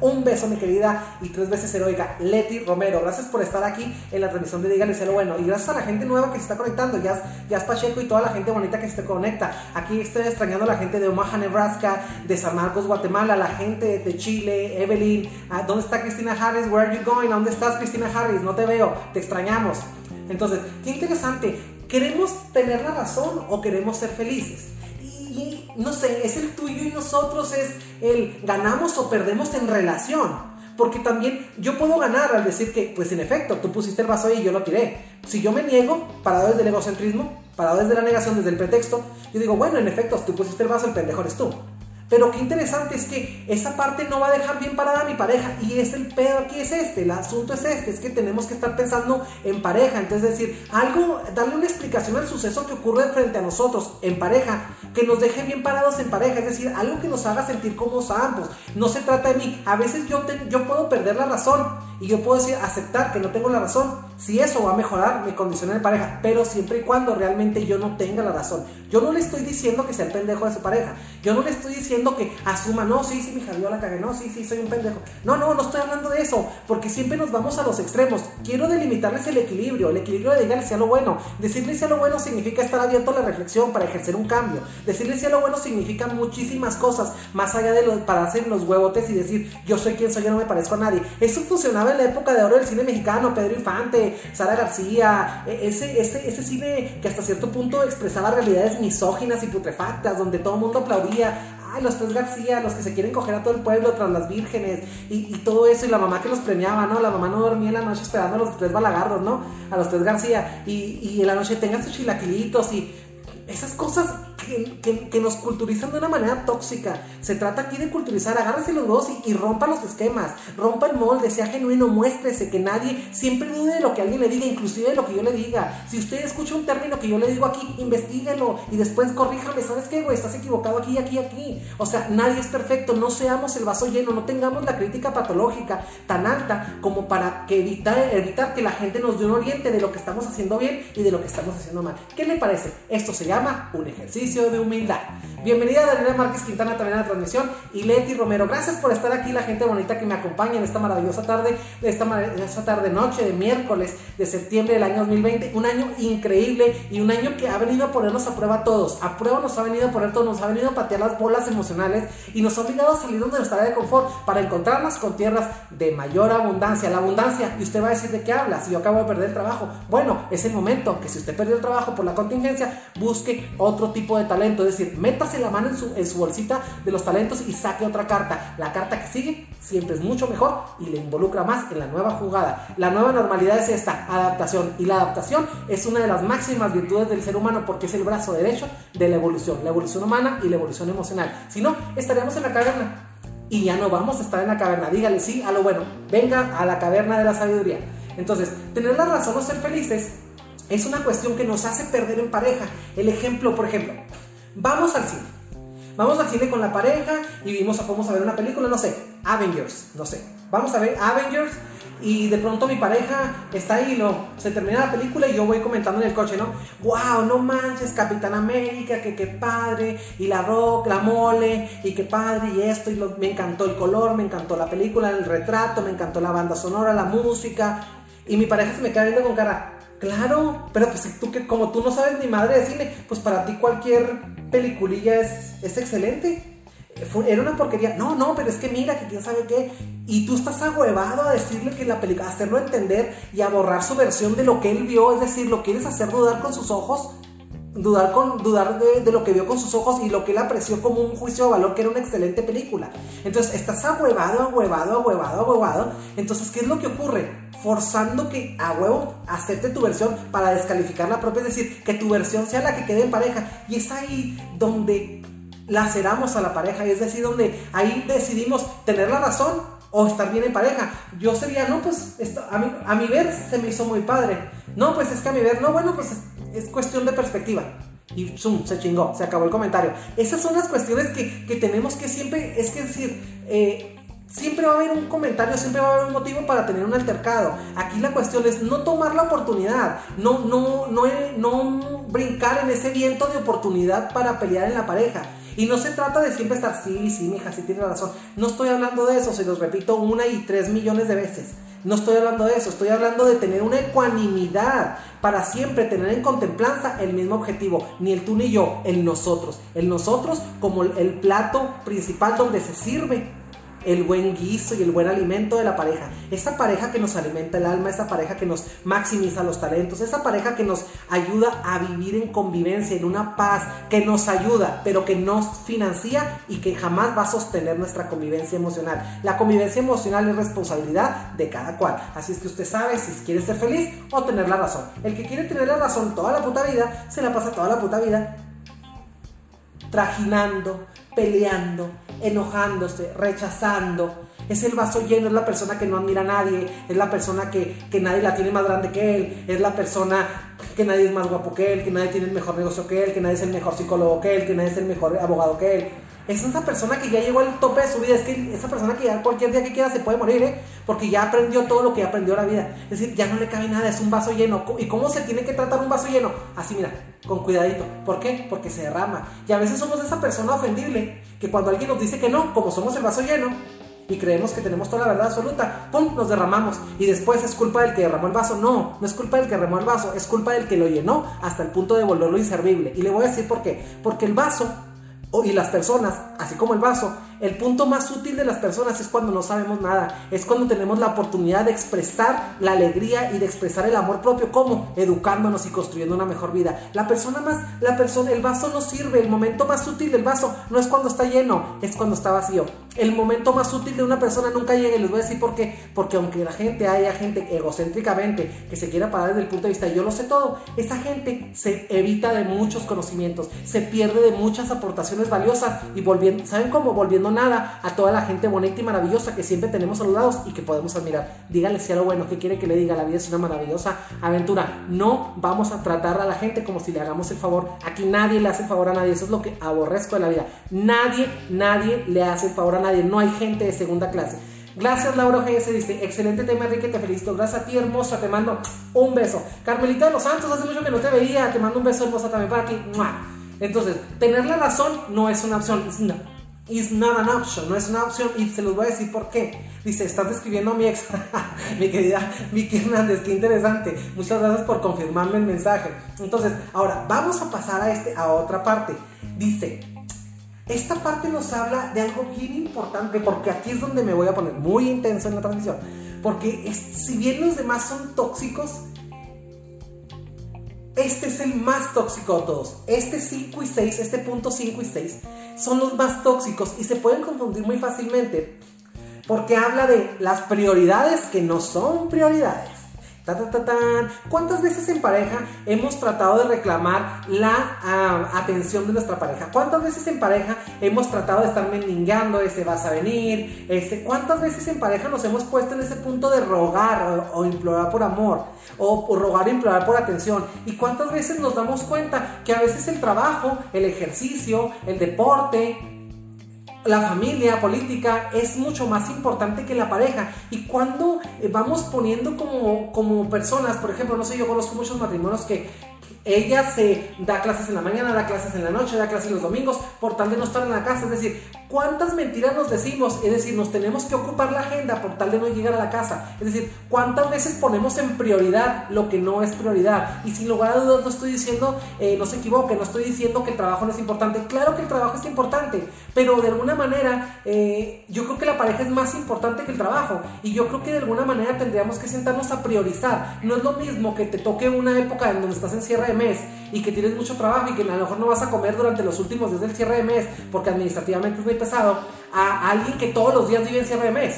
un beso, mi querida y tres veces heroica. Leti Romero. Gracias por estar aquí en la transmisión de Dígale lo bueno. Y gracias a la gente nueva que se está conectando. Ya, ya Pacheco y toda la gente bonita que se conecta. Aquí estoy extrañando a la gente de Omaha, Nebraska, de San Marcos, Guatemala, la gente de Chile, Evelyn. Ah, ¿Dónde está Cristina Harris? Where are you going? ¿Dónde estás, Cristina Harris? No te veo, te extrañamos. Entonces, qué interesante. ¿Queremos tener la razón o queremos ser felices? Y, no sé, es el tuyo y nosotros, es el ganamos o perdemos en relación. Porque también yo puedo ganar al decir que, pues en efecto, tú pusiste el vaso y yo lo tiré. Si yo me niego, parado desde el egocentrismo, parado desde la negación, desde el pretexto, yo digo, bueno, en efecto, tú pusiste el vaso, el pendejo eres tú. Pero qué interesante es que esa parte no va a dejar bien parada a mi pareja. Y es el pedo aquí es este, el asunto es este, es que tenemos que estar pensando en pareja. Entonces decir, algo, darle una explicación al suceso que ocurre frente a nosotros en pareja, que nos deje bien parados en pareja. Es decir, algo que nos haga sentir como ambos. No se trata de mí. A veces yo, yo puedo perder la razón y yo puedo decir, aceptar que no tengo la razón. Si eso va a mejorar mi condición de pareja, pero siempre y cuando realmente yo no tenga la razón. Yo no le estoy diciendo que sea el pendejo de su pareja. Yo no le estoy diciendo que asuma, no, sí, sí, mi yo la cagué, no, sí, sí, soy un pendejo. No, no, no estoy hablando de eso, porque siempre nos vamos a los extremos. Quiero delimitarles el equilibrio, el equilibrio de decirles sea lo bueno. Decirles sea lo bueno significa estar abierto a la reflexión para ejercer un cambio. Decirles sea lo bueno significa muchísimas cosas, más allá de lo, para hacer los huevotes y decir, yo soy quien soy, yo no me parezco a nadie. Eso funcionaba en la época de oro del cine mexicano, Pedro Infante, Sara García, e, ese, ese, ese cine que hasta cierto punto expresaba realidades misóginas y putrefactas, donde todo el mundo aplaudía los tres García, los que se quieren coger a todo el pueblo tras las vírgenes y, todo eso, y la mamá que los premiaba, ¿no? La mamá no dormía en la noche esperando a los tres balagardos, ¿no? A los tres García, y, y en la noche tengan sus chilaquilitos y esas cosas que, nos culturizan de una manera tóxica. Se trata aquí de culturizar, agárrese los dos y, rompa los esquemas, rompa el molde, sea genuino, muéstrese, que nadie siempre dude de lo que alguien le diga, inclusive de lo que yo le diga. Si usted escucha un término que yo le digo aquí, investiguelo y después corríjame, ¿sabes qué, güey? Estás equivocado aquí, aquí, aquí. O sea, nadie es perfecto, no seamos el vaso lleno, no tengamos la crítica patológica tan alta como para que evitar, evitar que la gente nos dé un oriente de lo que estamos haciendo bien y de lo que estamos haciendo mal. ¿Qué le parece? Esto se llama un ejercicio de humildad. Bienvenida Daniela Márquez Quintana también a la transmisión y Leti Romero. Gracias por estar aquí, la gente bonita que me acompaña en esta maravillosa tarde, esta maravillosa tarde noche de miércoles de septiembre del año 2020. Un año increíble y un año que ha venido a ponernos a prueba todos. A prueba nos ha venido a poner todos, nos ha venido a patear las bolas emocionales y nos ha obligado a salir de nuestra área de confort para encontrarnos con tierras de mayor abundancia. La abundancia, y usted va a decir de qué habla, si yo acabo de perder el trabajo. Bueno, es el momento que si usted perdió el trabajo por la contingencia, busque otro tipo de talento. Es decir, métase la mano en su, en su bolsita de los talentos y saque otra carta. La carta que sigue siempre es mucho mejor y le involucra más en la nueva jugada. La nueva normalidad es esta, adaptación. Y la adaptación es una de las máximas virtudes del ser humano porque es el brazo derecho de la evolución. La evolución humana y la evolución emocional. Si no, estaríamos en la caverna. Y ya no vamos a estar en la caverna. Dígale sí a lo bueno. Venga a la caverna de la sabiduría. Entonces, tener la razón o ser felices es una cuestión que nos hace perder en pareja. El ejemplo, por ejemplo, vamos al cine. Vamos al cine con la pareja y vimos, vamos a ver una película, no sé, Avengers, no sé. Vamos a ver Avengers y de pronto mi pareja está ahí, no, se termina la película y yo voy comentando en el coche, ¿no? ¡Wow! No manches, Capitán América, que qué padre, y la rock, la mole, y qué padre, y esto, y me encantó el color, me encantó la película, el retrato, me encantó la banda sonora, la música, y mi pareja se me queda viendo con cara, Claro, pero pues tú que como tú no sabes ni madre de pues para ti cualquier peliculilla es, es excelente. era una porquería. No, no, pero es que mira, que quién sabe qué. Y tú estás ahuevado a decirle que la película, hacerlo entender y a borrar su versión de lo que él vio. Es decir, lo quieres hacer dudar con sus ojos dudar, con, dudar de, lo que vio con sus ojos y lo que él apreció como un juicio de valor que era una excelente película. Entonces, estás ahuevado, ahuevado, ahuevado, ahuevado. Entonces, ¿qué es lo que ocurre? Forzando que a huevo acepte tu versión para descalificar la propia, es decir, que tu versión sea la que quede en pareja. Y es ahí donde laceramos a la pareja, y es decir, donde ahí decidimos tener la razón o estar bien en pareja. Yo sería, no, pues esto, a, mi, a mi ver se me hizo muy padre. No, pues es que a mi ver, no, bueno, pues es cuestión de perspectiva. Y zoom, se chingó, se acabó el comentario. Esas son las cuestiones que, que tenemos que siempre, es que decir, eh, siempre va a haber un comentario, siempre va a haber un motivo para tener un altercado. Aquí la cuestión es no tomar la oportunidad, no, no, no, no brincar en ese viento de oportunidad para pelear en la pareja. Y no se trata de siempre estar, sí, sí, mija, sí tiene razón. No estoy hablando de eso, se los repito una y tres millones de veces. No estoy hablando de eso, estoy hablando de tener una ecuanimidad para siempre tener en contemplanza el mismo objetivo, ni el tú ni yo, el nosotros. El nosotros como el plato principal donde se sirve el buen guiso y el buen alimento de la pareja. Esa pareja que nos alimenta el alma, esa pareja que nos maximiza los talentos, esa pareja que nos ayuda a vivir en convivencia, en una paz, que nos ayuda, pero que nos financia y que jamás va a sostener nuestra convivencia emocional. La convivencia emocional es responsabilidad de cada cual. Así es que usted sabe si quiere ser feliz o tener la razón. El que quiere tener la razón toda la puta vida, se la pasa toda la puta vida trajinando, peleando, enojándose, rechazando. Es el vaso lleno, es la persona que no admira a nadie, es la persona que, que, nadie la tiene más grande que él, es la persona que nadie es más guapo que él, que nadie tiene el mejor negocio que él, que nadie es el mejor psicólogo que él, que nadie es el mejor abogado que él. Es esa persona que ya llegó al tope de su vida, es que esa persona que ya cualquier día que quiera se puede morir, ¿eh? porque ya aprendió todo lo que aprendió la vida. Es decir, ya no le cabe nada, es un vaso lleno. ¿Y cómo se tiene que tratar un vaso lleno? Así, mira, con cuidadito. ¿Por qué? Porque se derrama. Y a veces somos esa persona ofendible que cuando alguien nos dice que no, como somos el vaso lleno, y creemos que tenemos toda la verdad absoluta, ¡pum! Nos derramamos. Y después es culpa del que derramó el vaso. No, no es culpa del que derramó el vaso, es culpa del que lo llenó hasta el punto de volverlo inservible. Y le voy a decir por qué. Porque el vaso y las personas, así como el vaso, el punto más útil de las personas es cuando no sabemos nada, es cuando tenemos la oportunidad de expresar la alegría y de expresar el amor propio, como educándonos y construyendo una mejor vida. La persona más, la persona, el vaso no sirve, el momento más útil del vaso no es cuando está lleno, es cuando está vacío. El momento más útil de una persona nunca llega y les voy a decir por qué, porque aunque la gente haya gente egocéntricamente que se quiera parar desde el punto de vista yo lo sé todo, esa gente se evita de muchos conocimientos, se pierde de muchas aportaciones valiosas y volviendo, ¿saben cómo? Volviendo nada a toda la gente bonita y maravillosa que siempre tenemos lados y que podemos admirar. Dígale si lo bueno, que quiere que le diga? La vida es una maravillosa aventura. No vamos a tratar a la gente como si le hagamos el favor. Aquí nadie le hace el favor a nadie. Eso es lo que aborrezco de la vida. Nadie, nadie le hace el favor a nadie. No hay gente de segunda clase. Gracias Laura GS, dice, excelente tema Enrique, te felicito. Gracias a ti hermosa, te mando un beso. Carmelita de los Santos, hace mucho que no te veía, te mando un beso hermosa también para ti. Entonces, tener la razón no es una opción. No Is not an option, no es una opción y se los voy a decir por qué. Dice, estás describiendo a mi ex, mi querida Vicky Hernández, qué interesante. Muchas gracias por confirmarme el mensaje. Entonces, ahora vamos a pasar a, este, a otra parte. Dice, esta parte nos habla de algo bien importante porque aquí es donde me voy a poner muy intenso en la transmisión. Porque si bien los demás son tóxicos, este es el más tóxico de todos. Este 5 y 6, este punto 5 y 6, son los más tóxicos y se pueden confundir muy fácilmente porque habla de las prioridades que no son prioridades. ¿Cuántas veces en pareja hemos tratado de reclamar la ah, atención de nuestra pareja? ¿Cuántas veces en pareja hemos tratado de estar mendigando ese vas a venir? Ese, ¿Cuántas veces en pareja nos hemos puesto en ese punto de rogar o, implorar por amor? O, rogar o implorar por atención. ¿Y cuántas veces nos damos cuenta que a veces el trabajo, el ejercicio, el deporte, la familia política es mucho más importante que la pareja. Y cuando eh, vamos poniendo como, como personas, por ejemplo, no sé, yo conozco muchos matrimonios que ella se da clases en la mañana, da clases en la noche, da clases los domingos, por tal de no estar en la casa. Es decir, ¿cuántas mentiras nos decimos? Es decir, nos tenemos que ocupar la agenda por tal de no llegar a la casa. Es decir, ¿cuántas veces ponemos en prioridad lo que no es prioridad? Y sin lugar a dudas no estoy diciendo, eh, no se equivoque, no estoy diciendo que el trabajo no es importante. Claro que el trabajo es importante, pero de alguna manera eh, yo creo que la pareja es más importante que el trabajo. Y yo creo que de alguna manera tendríamos que sentarnos a priorizar. No es lo mismo que te toque una época en donde estás en cierre de mes y que tienes mucho trabajo y que a lo mejor no vas a comer durante los últimos días del cierre de mes porque administrativamente es muy pesado, a alguien que todos los días vive en cierre de mes.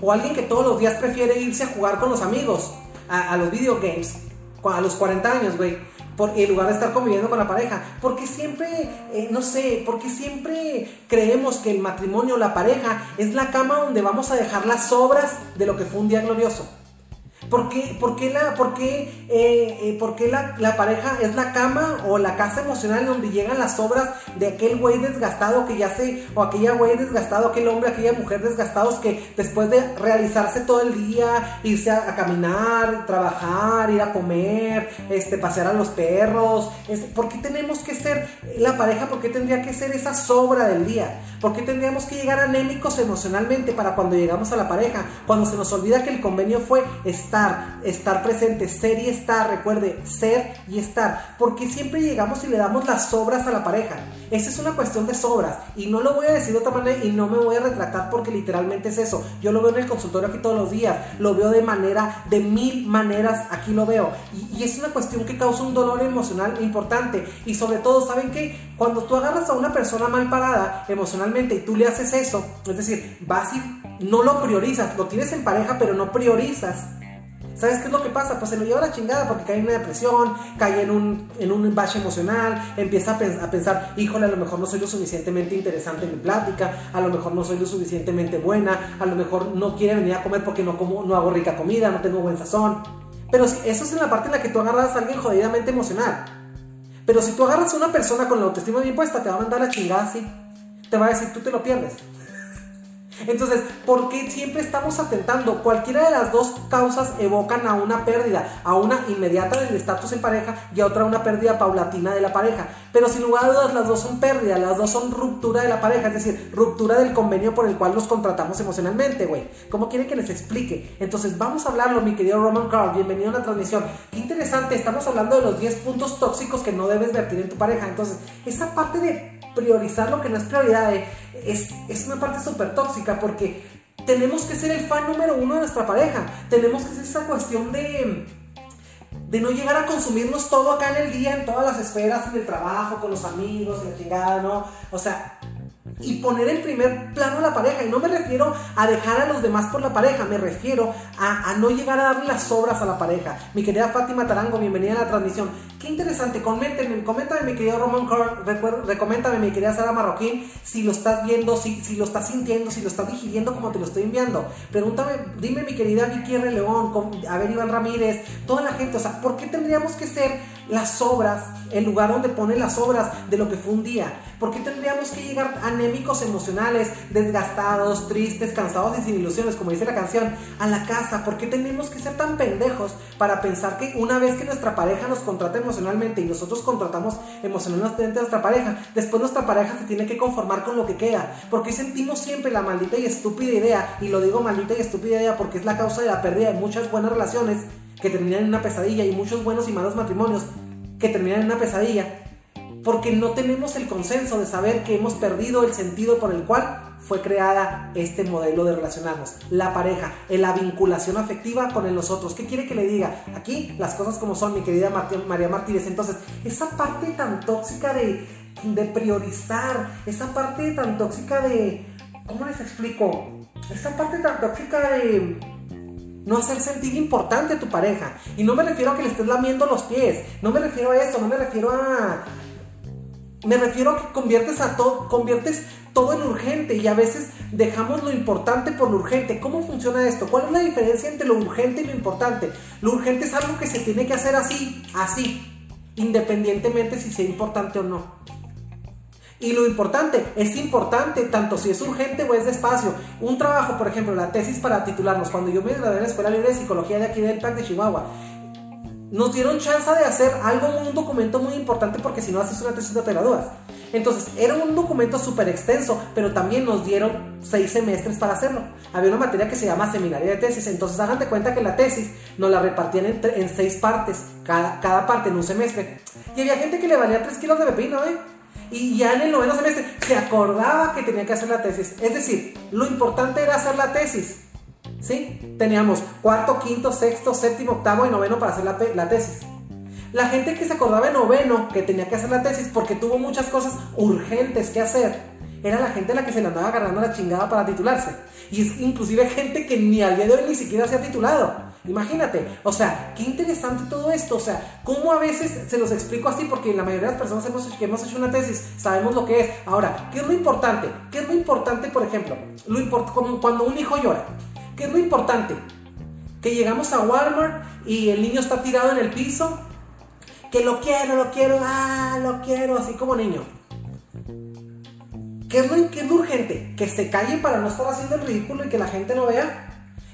O alguien que todos los días prefiere irse a jugar con los amigos, a, los video games, a los 40 años, güey. en lugar de estar conviviendo con la pareja. Porque siempre, eh, no sé, porque siempre creemos que el matrimonio, la pareja, es la cama donde vamos a dejar las sobras de lo que fue un día glorioso. ¿Por qué, por qué la, por qué, eh, eh, por qué la, pareja es la cama o la casa emocional donde llegan las obras de aquel güey desgastado que ya se, o aquella güey desgastado, aquel hombre, aquella mujer desgastados que después de realizarse todo el día, irse a, caminar, trabajar, ir a comer, este, pasear a los perros, ¿por qué tenemos que ser la pareja? ¿Por qué tendría que ser esa sobra del día? ¿Por qué tendríamos que llegar anémicos emocionalmente para cuando llegamos a la pareja? Cuando se nos olvida que el convenio fue estar estar, presente, ser y estar, recuerde, ser y estar, porque siempre llegamos y le damos las sobras a la pareja. Esa es una cuestión de sobras y no lo voy a decir de otra manera y no me voy a retratar porque literalmente es eso. Yo lo veo en el consultorio aquí todos los días, lo veo de manera, de mil maneras, aquí lo veo. Y, y es una cuestión que causa un dolor emocional importante y sobre todo, ¿saben qué? Cuando tú agarras a una persona mal parada emocionalmente y tú le haces eso, es decir, vas y no lo priorizas, lo tienes en pareja pero no priorizas ¿Sabes qué es lo que pasa? Pues se lo lleva a la chingada porque cae en una depresión, cae en un, en un bache emocional, empieza a, pensar, híjole, a lo mejor no soy lo suficientemente interesante en mi plática, a lo mejor no soy lo suficientemente buena, a lo mejor no quiere venir a comer porque no, como, no hago rica comida, no tengo buen sazón. Pero eso es en la parte en la que tú agarras a alguien jodidamente emocional. Pero si tú agarras a una persona con la autoestima bien puesta, te va a mandar a la chingada así. Te va a decir, tú te lo pierdes. Entonces, ¿por qué siempre estamos atentando? Cualquiera de las dos causas evocan a una pérdida, a una inmediata del estatus en pareja y a otra una pérdida paulatina de la pareja. Pero sin lugar a dudas, las dos son pérdida, las dos son ruptura de la pareja, es decir, ruptura del convenio por el cual nos contratamos emocionalmente, güey. ¿Cómo quieren que les explique? Entonces, vamos a hablarlo, mi querido Roman Carl. Bienvenido a la transmisión. Qué interesante, estamos hablando de los 10 puntos tóxicos que no debes vertir en tu pareja. Entonces, esa parte de priorizar lo que no es prioridad eh, es, es una parte súper tóxica porque tenemos que ser el fan número uno de nuestra pareja. Tenemos que ser esa cuestión de, de no llegar a consumirnos todo acá en el día, en todas las esferas, en el trabajo, con los amigos, en la chingada, ¿no? O sea, y poner en primer plano a la pareja. Y no me refiero a dejar a los demás por la pareja, me refiero a, no llegar a darle las obras a la pareja. Mi querida Fátima Tarango, bienvenida a la transmisión. Qué interesante, coméntame, coméntame mi querido Roman Carr, recoméntame mi querida Sara Marroquín, si lo estás viendo, si, si lo estás sintiendo, si lo estás digiriendo como te lo estoy enviando. Pregúntame, dime mi querida Vicky R. León, a ver Iván Ramírez, toda la gente, o sea, ¿por qué tendríamos que ser las obras, el lugar donde pone las obras de lo que fue un día? ¿Por qué tendríamos que llegar anémicos emocionales, desgastados, tristes, cansados y sin ilusiones, como dice la canción, a la casa? ¿Por qué tenemos que ser tan pendejos para pensar que una vez que nuestra pareja nos contrata emocionalmente y nosotros contratamos emocionalmente a nuestra pareja, después nuestra pareja se tiene que conformar con lo que queda? ¿Por qué sentimos siempre la maldita y estúpida idea? Y lo digo maldita y estúpida idea porque es la causa de la pérdida de muchas buenas relaciones que terminan en una pesadilla y muchos buenos y malos matrimonios que terminan en una pesadilla porque no tenemos el consenso de saber que hemos perdido el sentido por el cual fue creada este modelo de relacionarnos, la pareja, la vinculación afectiva con el nosotros. ¿Qué quiere que le diga? Aquí las cosas como son, mi querida María Martínez. Entonces, esa parte tan tóxica de, de priorizar, esa parte tan tóxica de, ¿cómo les explico? Esa parte tan tóxica de no hacer sentir importante a tu pareja. Y no me refiero a que le estés lamiendo los pies. No me refiero a eso. No me refiero a. Me refiero a que conviertes a todo. Conviertes todo en urgente. Y a veces dejamos lo importante por lo urgente. ¿Cómo funciona esto? ¿Cuál es la diferencia entre lo urgente y lo importante? Lo urgente es algo que se tiene que hacer así, así. Independientemente si sea importante o no. Y lo importante, es importante tanto si es urgente o es despacio. Un trabajo, por ejemplo, la tesis para titularnos, cuando yo me gradué en la Escuela Libre de Psicología de aquí del PAC de Chihuahua, nos dieron chance de hacer algo, un documento muy importante porque si no haces una tesis de te Entonces, era un documento súper extenso, pero también nos dieron seis semestres para hacerlo. Había una materia que se llama seminario de tesis, entonces hagan de cuenta que la tesis nos la repartían en, en seis partes, cada, cada parte en un semestre. Y había gente que le valía tres kilos de pepino, ¿eh? Y ya en el noveno semestre se acordaba que tenía que hacer la tesis. Es decir, lo importante era hacer la tesis. ¿Sí? Teníamos cuarto, quinto, sexto, séptimo, octavo y noveno para hacer la, tesis. La gente que se acordaba en noveno que tenía que hacer la tesis porque tuvo muchas cosas urgentes que hacer, era la gente a la que se le andaba agarrando la chingada para titularse. Y es inclusive gente que ni al día de hoy ni siquiera se ha titulado. Imagínate, o sea, qué interesante todo esto, o sea, cómo a veces se los explico así, porque la mayoría de las personas hemos, que hemos hecho una tesis sabemos lo que es. Ahora, ¿qué es lo importante? ¿Qué es lo importante, por ejemplo? Lo import como cuando un hijo llora. ¿Qué es lo importante? Que llegamos a Walmart y el niño está tirado en el piso, que lo quiero, lo quiero, ah, lo quiero, así como niño. ¿Qué es, lo, ¿Qué es lo urgente? Que se calle para no estar haciendo el ridículo y que la gente no vea.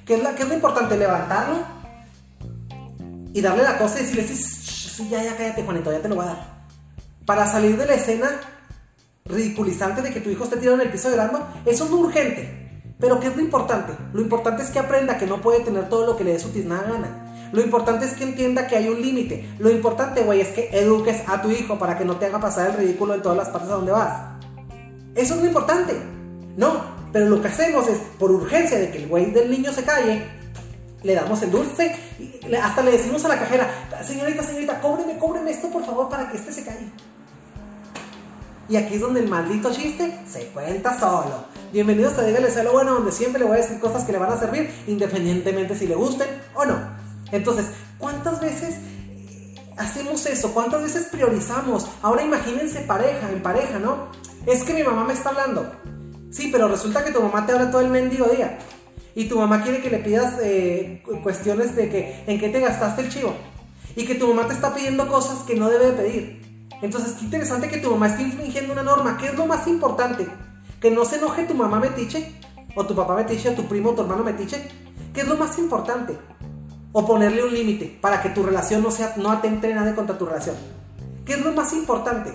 ¿Qué es, lo importante? Levantarlo y darle la cosa y decirle, sí, sí, ya, ya cállate, Juanito, ya te lo voy a dar. Para salir de la escena ridiculizante de que tu hijo esté tirado en el piso llorando, eso es lo urgente. Pero ¿qué es lo importante? Lo importante es que aprenda que no puede tener todo lo que le dé su tiznada gana. Lo importante es que entienda que hay un límite. Lo importante, güey, es que eduques a tu hijo para que no te haga pasar el ridículo en todas las partes a donde vas. Eso es lo importante. No, pero lo que hacemos es, por urgencia de que el güey del niño se calle, le damos el dulce y hasta le decimos a la cajera, señorita, señorita, cóbreme, cóbreme esto por favor para que este se calle. Y aquí es donde el maldito chiste se cuenta solo. Bienvenidos a Dígale Sea Bueno, donde siempre le voy a decir cosas que le van a servir, independientemente si le gusten o no. Entonces, ¿cuántas veces hacemos eso? ¿Cuántas veces priorizamos? Ahora imagínense pareja, en pareja, ¿no? Es que mi mamá me está hablando. Sí, pero resulta que tu mamá te habla todo el mendigo día. Y tu mamá quiere que le pidas eh, cuestiones de que en qué te gastaste el chivo. Y que tu mamá te está pidiendo cosas que no debe de pedir. Entonces, qué interesante que tu mamá esté infringiendo una norma. ¿Qué es lo más importante? Que no se enoje tu mamá metiche, o tu papá metiche, o tu primo o tu hermano metiche. ¿Qué es lo más importante? O ponerle un límite para que tu relación no, sea, no atente nada contra tu relación. ¿Qué es lo más importante?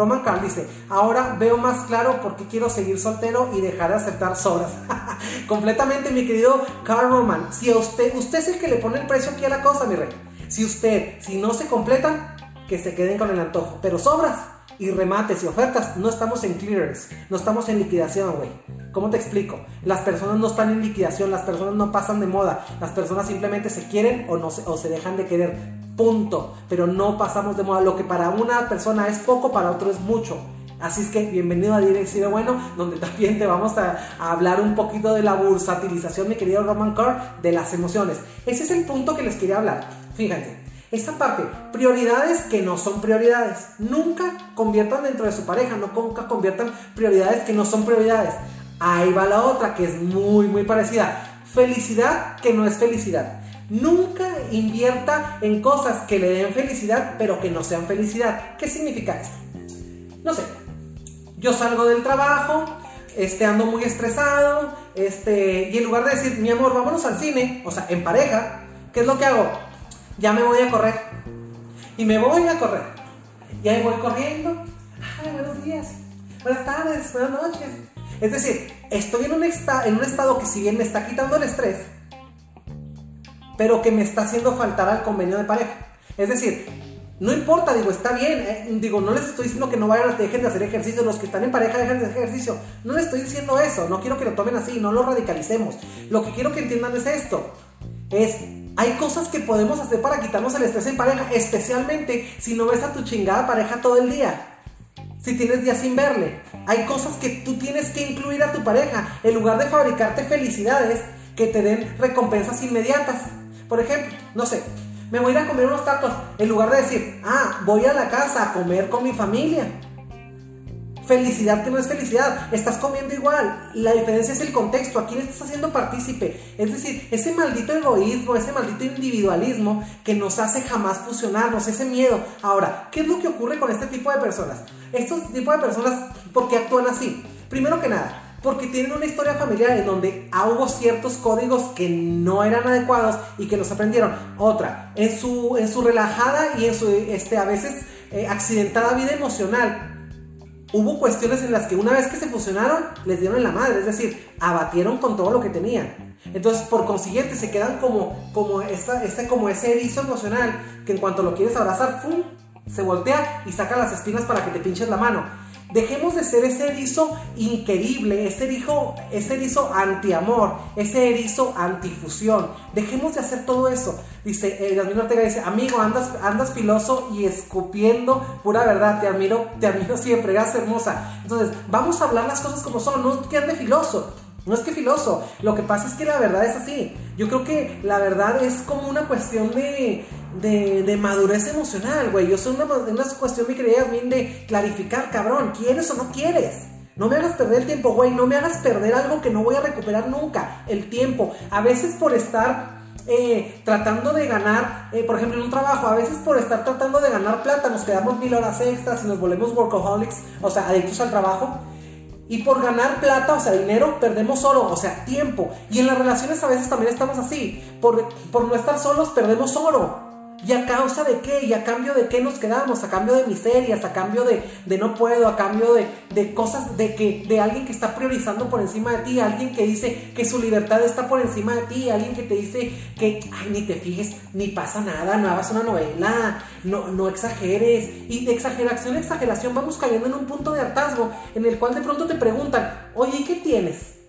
Roman Carl dice, ahora veo más claro por qué quiero seguir soltero y dejar de aceptar sobras. Completamente, mi querido Carl Roman. Si usted, usted es el que le pone el precio aquí a la cosa, mi rey. Si usted, si no se completan, que se queden con el antojo. Pero sobras y remates y ofertas, no estamos en clearance, no estamos en liquidación, güey. ¿Cómo te explico? Las personas no están en liquidación, las personas no pasan de moda, las personas simplemente se quieren o, no o se dejan de querer punto. Pero no pasamos de moda. Lo que para una persona es poco, para otro es mucho. Así es que bienvenido a Dirección Bueno, donde también te vamos a, hablar un poquito de la bursatilización, mi querido Roman Carr, de las emociones. Ese es el punto que les quería hablar. Fíjense, esta parte, prioridades que no son prioridades. Nunca conviertan dentro de su pareja, no nunca conviertan prioridades que no son prioridades. Ahí va la otra, que es muy, muy parecida. Felicidad que no es felicidad. Nunca invierta en cosas que le den felicidad, pero que no sean felicidad. ¿Qué significa esto? No sé. Yo salgo del trabajo, este, ando muy estresado, este, y en lugar de decir, mi amor, vámonos al cine, o sea, en pareja, ¿qué es lo que hago? Ya me voy a correr. Y me voy a correr. Y ahí voy corriendo. Ay, buenos días. Buenas tardes, buenas noches. Es decir, estoy en un, en un estado que si bien me está quitando el estrés, pero que me está haciendo faltar al convenio de pareja. Es decir, No importa, digo, está bien. eh, digo, no les estoy diciendo que no vayan dejen de hacer ejercicio. Los que están en pareja dejen de hacer ejercicio. No les estoy diciendo eso. No quiero que lo tomen así. No lo radicalicemos. Lo que quiero que entiendan es esto. Es, hay cosas que podemos hacer para quitarnos el estrés en pareja. Especialmente si no ves a tu chingada pareja todo el día. Si tienes días sin verle. Hay cosas que tú tienes que incluir a tu pareja. En lugar de fabricarte felicidades que te den recompensas inmediatas. Por ejemplo, no sé, me voy a ir a comer unos tacos. En lugar de decir, ah, voy a la casa a comer con mi familia. Felicidad que no es felicidad. Estás comiendo igual. La diferencia es el contexto. ¿A quién estás haciendo partícipe? Es decir, ese maldito egoísmo, ese maldito individualismo que nos hace jamás fusionarnos, ese miedo. Ahora, ¿qué es lo que ocurre con este tipo de personas? Estos tipos de personas, ¿por qué actúan así? Primero que nada, porque tienen una historia familiar en donde hubo ciertos códigos que no eran adecuados y que los aprendieron. Otra, en su, en su relajada y en su este, a veces eh, accidentada vida emocional, hubo cuestiones en las que una vez que se fusionaron, les dieron en la madre, es decir, abatieron con todo lo que tenían. Entonces, por consiguiente, se quedan como, como, esta, este, como ese erizo emocional que en cuanto lo quieres abrazar, ¡pum! se voltea y saca las espinas para que te pinches la mano. Dejemos de ser ese erizo increíble, ese erizo, ese erizo anti-amor, ese erizo antifusión. Dejemos de hacer todo eso. Dice, eh, Ortega dice, amigo, andas, andas filoso y escupiendo pura verdad. Te admiro, te admiro siempre, gracias hermosa. Entonces, vamos a hablar las cosas como son, no que ande filoso. No es que filoso, lo que pasa es que la verdad es así. Yo creo que la verdad es como una cuestión de, de, madurez emocional, güey. Yo soy una, cuestión, mi querida Yasmín, de clarificar, cabrón, ¿quieres o no quieres? No me hagas perder el tiempo, güey. No me hagas perder algo que no voy a recuperar nunca. El tiempo. A veces por estar eh, tratando de ganar, eh, por ejemplo, en un trabajo, a veces por estar tratando de ganar plata, nos quedamos mil horas extras y nos volvemos workaholics, o sea, adictos al trabajo. Y por ganar plata, o sea, dinero, perdemos oro, o sea, tiempo. Y en las relaciones a veces también estamos así. Por, por no estar solos, perdemos oro. ¿Y a causa de qué? ¿Y a cambio de qué nos quedamos? A cambio de miserias, a cambio de, no puedo, a cambio de, de, cosas, de que de alguien que está priorizando por encima de ti, alguien que dice que su libertad está por encima de ti, alguien que te dice que, ay, ni te fijes, ni pasa nada, no hagas una novela, no, no exageres. Y de exageración a exageración vamos cayendo en un punto de hartazgo en el cual de pronto te preguntan, oye, ¿y qué tienes?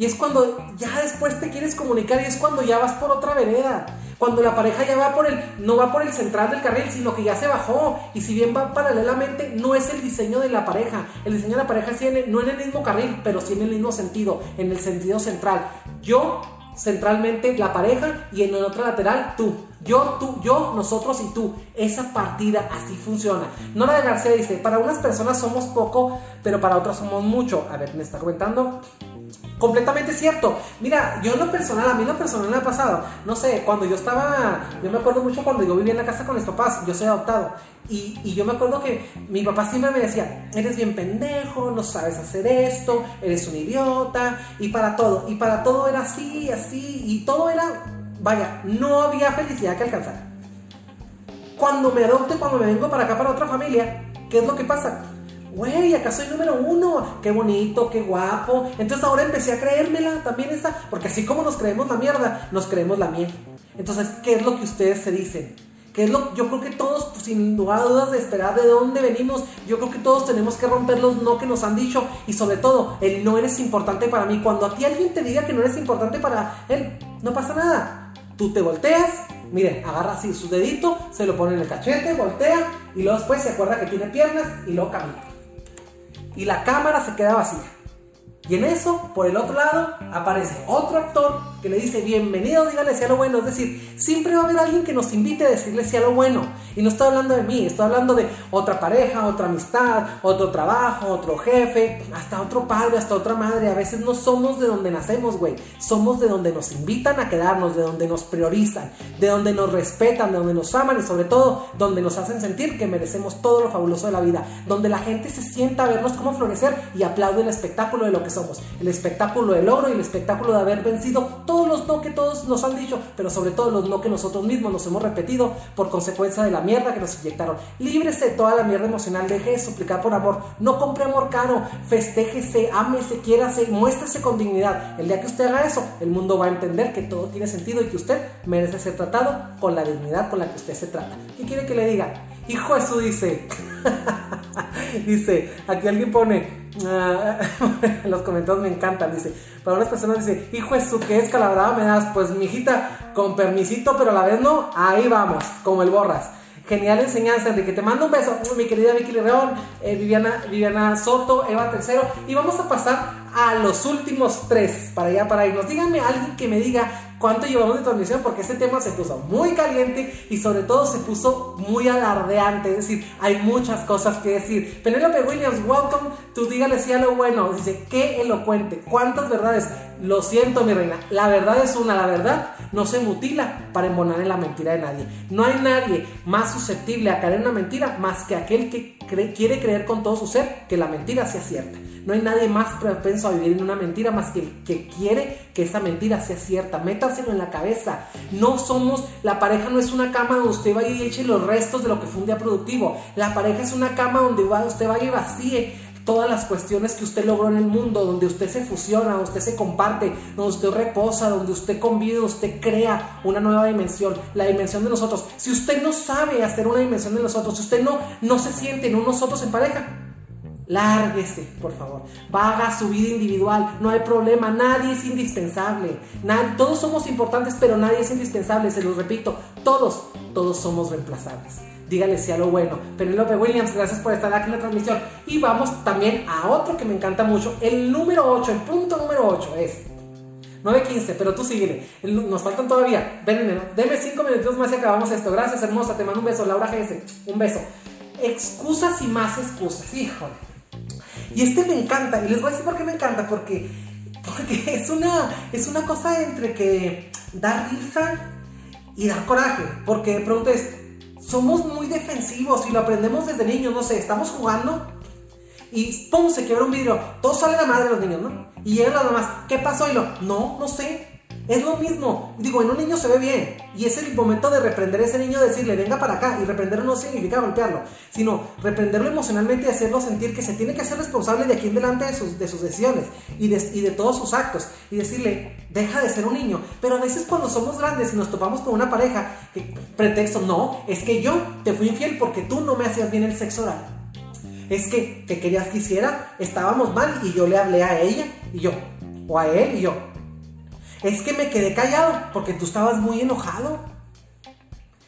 Y es cuando ya después te quieres comunicar y es cuando ya vas por otra vereda. Cuando la pareja ya va por el, no va por el central del carril, sino que ya se bajó. Y si bien va paralelamente, no es el diseño de la pareja. El diseño de la pareja sí no en el mismo carril, pero sí en el mismo sentido, en el sentido central. Yo, centralmente, la pareja y en el otro lateral, tú. Yo, tú, yo, nosotros y tú. Esa partida así funciona. Nora de García dice, para unas personas somos poco, pero para otras somos mucho. A ver, me está comentando. Completamente cierto. Mira, yo en lo personal, a mí en lo personal me ha pasado. No sé, cuando yo estaba, yo me acuerdo mucho cuando yo vivía en la casa con mis papás, yo soy adoptado. Y, y, yo me acuerdo que mi papá siempre me decía, eres bien pendejo, no sabes hacer esto, eres un idiota, y para todo, y para todo era así, así, y todo era, vaya, no había felicidad que alcanzar. Cuando me adopte, cuando me vengo para acá para otra familia, ¿qué es lo que pasa? Güey, acá soy número uno. Qué bonito, qué guapo. Entonces ahora empecé a creérmela también esta. Porque así como nos creemos la mierda, nos creemos la miel. Entonces, ¿qué es lo que ustedes se dicen? ¿Qué es lo yo creo que todos, pues, sin lugar a dudas, de esperar de dónde venimos, yo creo que todos tenemos que romper los no que nos han dicho. Y sobre todo, el no eres importante para mí. Cuando a ti alguien te diga que no eres importante para él, no pasa nada. Tú te volteas, Miren, agarra así su dedito, se lo pone en el cachete, voltea y luego después se acuerda que tiene piernas y luego camina y la cámara se queda vacía. Y en eso, por el otro lado, aparece otro actor que le dice, bienvenido, dígale si a lo bueno. Es decir, siempre va a haber alguien que nos invite a decirle si a lo bueno. Y no estoy hablando de mí, estoy hablando de otra pareja, otra amistad, otro trabajo, otro jefe, hasta otro padre, hasta otra madre. A veces no somos de donde nacemos, güey. Somos de donde nos invitan a quedarnos, de donde nos priorizan, de donde nos respetan, de donde nos aman y sobre todo donde nos hacen sentir que merecemos todo lo fabuloso de la vida. Donde la gente se sienta a vernos cómo florecer y aplaude el espectáculo de lo que somos. El espectáculo del logro y el espectáculo de haber vencido todos los no que todos nos han dicho, pero sobre todo los no que nosotros mismos nos hemos repetido por consecuencia de la mierda que nos inyectaron. Líbrese de toda la mierda emocional, deje de suplicar por amor, no compre amor caro, festéjese, ámese, quiérase, muéstrese con dignidad. El día que usted haga eso, el mundo va a entender que todo tiene sentido y que usted merece ser tratado con la dignidad con la que usted se trata. ¿Qué quiere que le diga? Hijo eso dice. dice, aquí alguien pone, uh, los comentarios me encantan, dice, para unas personas dice, hijo eso, ¿qué es calabrada me das? Pues mi hijita, con permisito, pero a la vez no, ahí vamos, como el borras. Genial enseñanza, Enrique. Te mando un beso, mi querida Vicky León, eh, Viviana, Viviana Soto, Eva Tercero. Y vamos a pasar a los últimos tres para allá, para irnos. Díganme alguien que me diga cuánto llevamos de transmisión, porque este tema se puso muy caliente y sobre todo se puso muy alardeante. Es decir, hay muchas cosas que decir. Penélope Williams, welcome tú dígale sí a lo bueno. Dice, qué elocuente, cuántas verdades. Lo siento, mi reina. La verdad es una, la verdad no se mutila para embonar en la mentira de nadie. No hay nadie más susceptible a caer en una mentira más que aquel que quiere creer con todo su ser que la mentira sea cierta. No hay nadie más propenso a vivir en una mentira más que el que quiere que esa mentira sea cierta. Métaselo en la cabeza. No somos, la pareja no es una cama donde usted vaya y eche los restos de lo que fue un día productivo. La pareja es una cama donde usted vaya y vacíe todas las cuestiones que usted logró en el mundo, donde usted se fusiona, donde usted se comparte, donde usted reposa, donde usted convive, usted crea una nueva dimensión, la dimensión de nosotros. Si usted no sabe hacer una dimensión de nosotros, si usted no, no se siente en nosotros en pareja, lárguese, por favor. Vaga su vida individual, no hay problema, nadie es indispensable. todos somos importantes, pero nadie es indispensable, se los repito, todos, todos somos reemplazables dígale sí a lo bueno. Penelope Williams, gracias por estar aquí en la transmisión. Y vamos también a otro que me encanta mucho. El número 8, el punto número 8 es 9.15, pero tú síguele. Nos faltan todavía. Ven, denme 5 minutos más y acabamos esto. Gracias, hermosa. Te mando un beso. Laura GS, un beso. Excusas y más excusas. Híjole. Y este me encanta. Y les voy a decir por qué me encanta. Porque, porque es, una, es una cosa entre que da risa y da coraje. Porque de pronto es, somos muy defensivos y lo aprendemos desde niños, no sé, estamos jugando y ¡pum! se quiebra un vidrio. Todo sale la madre de los niños, ¿no? Y llegan las mamás, ¿qué pasó? Y lo, no, no sé. Es lo mismo. Digo, en un niño se ve bien. Y es el momento de reprender a ese niño, decirle, venga para acá. Y reprenderlo no significa golpearlo, sino reprenderlo emocionalmente y hacerlo sentir que se tiene que hacer responsable de aquí en delante de sus, de sus decisiones y de, y de todos sus actos. Y decirle, deja de ser un niño. Pero a veces cuando somos grandes y nos topamos con una pareja, que pretexto, no, es que yo te fui infiel porque tú no me hacías bien el sexo oral. Es que te querías que hiciera, estábamos mal y yo le hablé a ella y yo, o a él y yo, es que me quedé callado porque tú estabas muy enojado.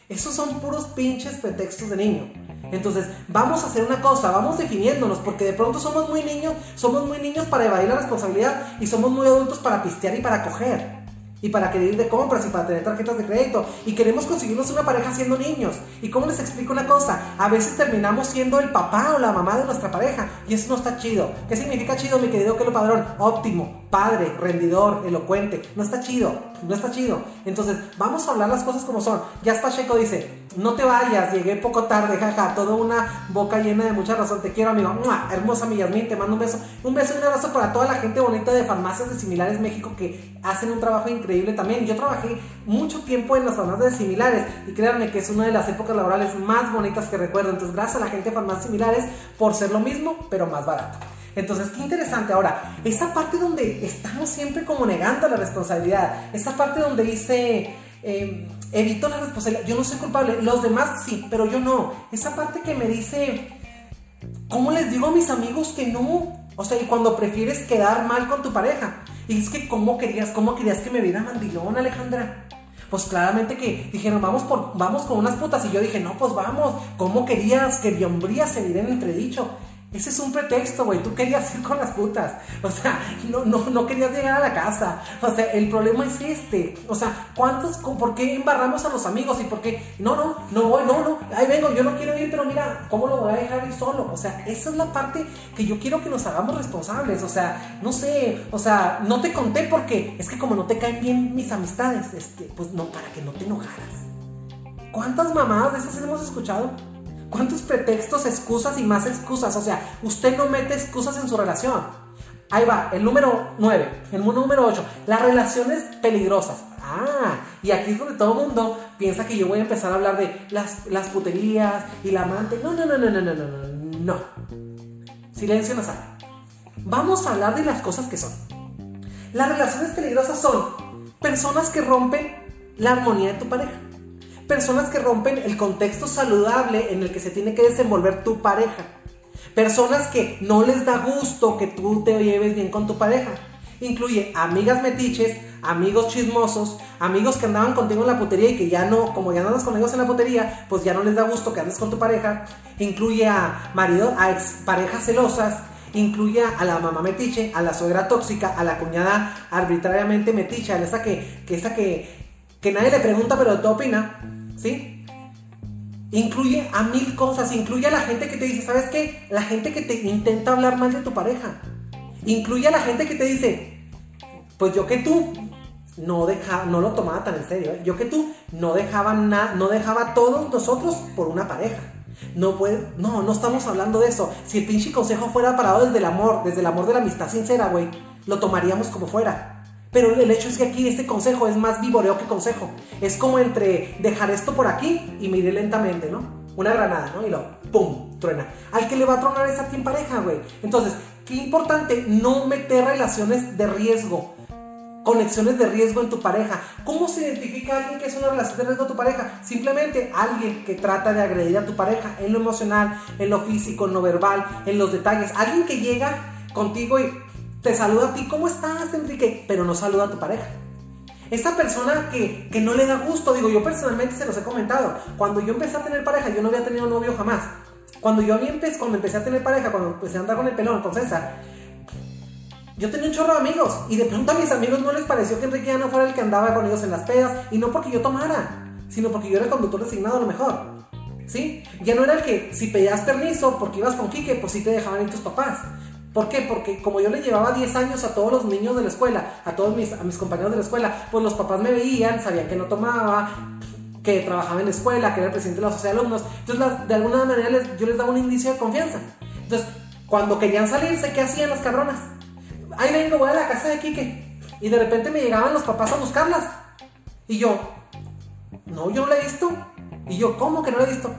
Esos son puros pinches pretextos de niño. Entonces, vamos a hacer una cosa, vamos definiéndonos, porque de pronto somos muy niños, somos muy niños para evadir la responsabilidad y somos muy adultos para pistear y para coger y para querer ir de compras y para tener tarjetas de crédito y queremos conseguirnos una pareja siendo niños. ¿Y cómo les explico una cosa? A veces terminamos siendo el papá o la mamá de nuestra pareja y eso no está chido. ¿Qué significa chido, mi querido lo Padrón? Óptimo, padre, rendidor, elocuente. No está chido, no está chido. Entonces, vamos a hablar las cosas como son. Ya Pacheco dice, no te vayas, llegué poco tarde, jaja, toda una boca llena de mucha razón. Te quiero, amigo. Hermosa mi Yasmin, te mando un beso. Un beso y un abrazo para toda la gente bonita de Farmacias de Similares México que hacen un trabajo increíble también. Yo trabajé mucho tiempo en las farmacias de Similares y créanme que es una de las épocas laborales más bonitas que recuerdo. Entonces, gracias a la gente de Farmacias Similares por ser lo mismo, pero más barato. Entonces, qué interesante. Ahora, esa parte donde estamos siempre como negando la responsabilidad, esa parte donde dice eh, evito la responsabilidad. Yo no soy culpable. Los demás sí, pero yo no. Esa parte que me dice, ¿cómo les digo a mis amigos que no? O sea, y cuando prefieres quedar mal con tu pareja. Y es que, ¿cómo querías, cómo querías que me viera mandilón, Alejandra? Pues claramente que dijeron, vamos, por, vamos con unas putas. Y yo dije, no, pues vamos. ¿Cómo querías que mi hombría se viera en entredicho? Ese es un pretexto, güey. Tú querías ir con las putas. O sea, no, no, no querías llegar a la casa. O sea, el problema es este. O sea, ¿cuántos, por qué embarramos a los amigos? Y por qué, no, no, no voy, no, no. Ahí vengo, yo no quiero ir, pero mira, ¿cómo lo voy a dejar ir solo? O sea, esa es la parte que yo quiero que nos hagamos responsables. O sea, no sé, o sea, no te conté porque es que como no te caen bien mis amistades, este, pues no, para que no te enojaras. ¿Cuántas mamadas de esas hemos escuchado? ¿Cuántos pretextos, excusas y más excusas? O sea, usted no mete excusas en su relación. Ahí va, el número 9, el número 8, las relaciones peligrosas. Ah, y aquí es donde todo el mundo piensa que yo voy a empezar a hablar de las, las puterías y la amante. No, no, no, no, no, no, no, no. Silencio en sala. Vamos a hablar de las cosas que son. Las relaciones peligrosas son personas que rompen la armonía de tu pareja. Personas que rompen el contexto saludable en el que se tiene que desenvolver tu pareja. Personas que no les da gusto que tú te lleves bien con tu pareja. Incluye amigas metiches, amigos chismosos, amigos que andaban contigo en la putería y que ya no, como ya no andas con ellos en la putería, pues ya no les da gusto que andes con tu pareja. Incluye a marido, a ex parejas celosas, incluye a la mamá metiche, a la suegra tóxica, a la cuñada arbitrariamente metiche, a esa que, que esa que, que nadie le pregunta pero te opina, ¿sí? Incluye a mil cosas, incluye a la gente que te dice, ¿sabes qué? La gente que te intenta hablar mal de tu pareja. Incluye a la gente que te dice, pues yo que tú no dejaba, no lo tomaba tan en serio. ¿eh? Yo que tú no dejaba nada, no dejaba a todos nosotros por una pareja. No puede, no, no estamos hablando de eso. Si el pinche consejo fuera parado desde el amor, desde el amor de la amistad sincera, güey, lo tomaríamos como fuera. Pero el hecho es que aquí este consejo es más vivoreo que consejo. Es como entre dejar esto por aquí y me lentamente, ¿no? Una granada, ¿no? Y lo, ¡pum! Truena. Al que le va a tronar es a pareja, güey. Entonces, qué importante no meter relaciones de riesgo conexiones de riesgo en tu pareja. ¿Cómo se identifica alguien que es una relación de riesgo en tu pareja? Simplemente alguien que trata de agredir a tu pareja en lo emocional, en lo físico, en lo verbal, en los detalles. Alguien que llega contigo y te saluda a ti, ¿cómo estás, Enrique? Pero no saluda a tu pareja. Esa persona que, que no le da gusto, digo, yo personalmente se los he comentado. Cuando yo empecé a tener pareja, yo no había tenido novio jamás. Cuando yo empecé, cuando empecé a tener pareja, cuando empecé a andar con el pelón, con César, yo tenía un chorro de amigos y de pronto a mis amigos no les pareció que Enrique ya no fuera el que andaba con ellos en las pedas y no porque yo tomara, sino porque yo era el conductor designado a lo mejor. ¿Sí? Ya no era el que si pedías permiso porque ibas con Quique, pues sí te dejaban ir tus papás. ¿Por qué? Porque como yo le llevaba 10 años a todos los niños de la escuela, a todos mis, a mis compañeros de la escuela, pues los papás me veían, sabían que no tomaba, que trabajaba en la escuela, que era el presidente de la sociedad de alumnos. Entonces, de alguna manera yo les daba un indicio de confianza. Entonces, cuando querían salirse, ¿qué hacían las cabronas? ahí vengo, voy a la casa de Quique. Y de repente me llegaban los papás a buscarlas. Y yo, no, yo no la he visto. Y yo, ¿cómo que no la he visto?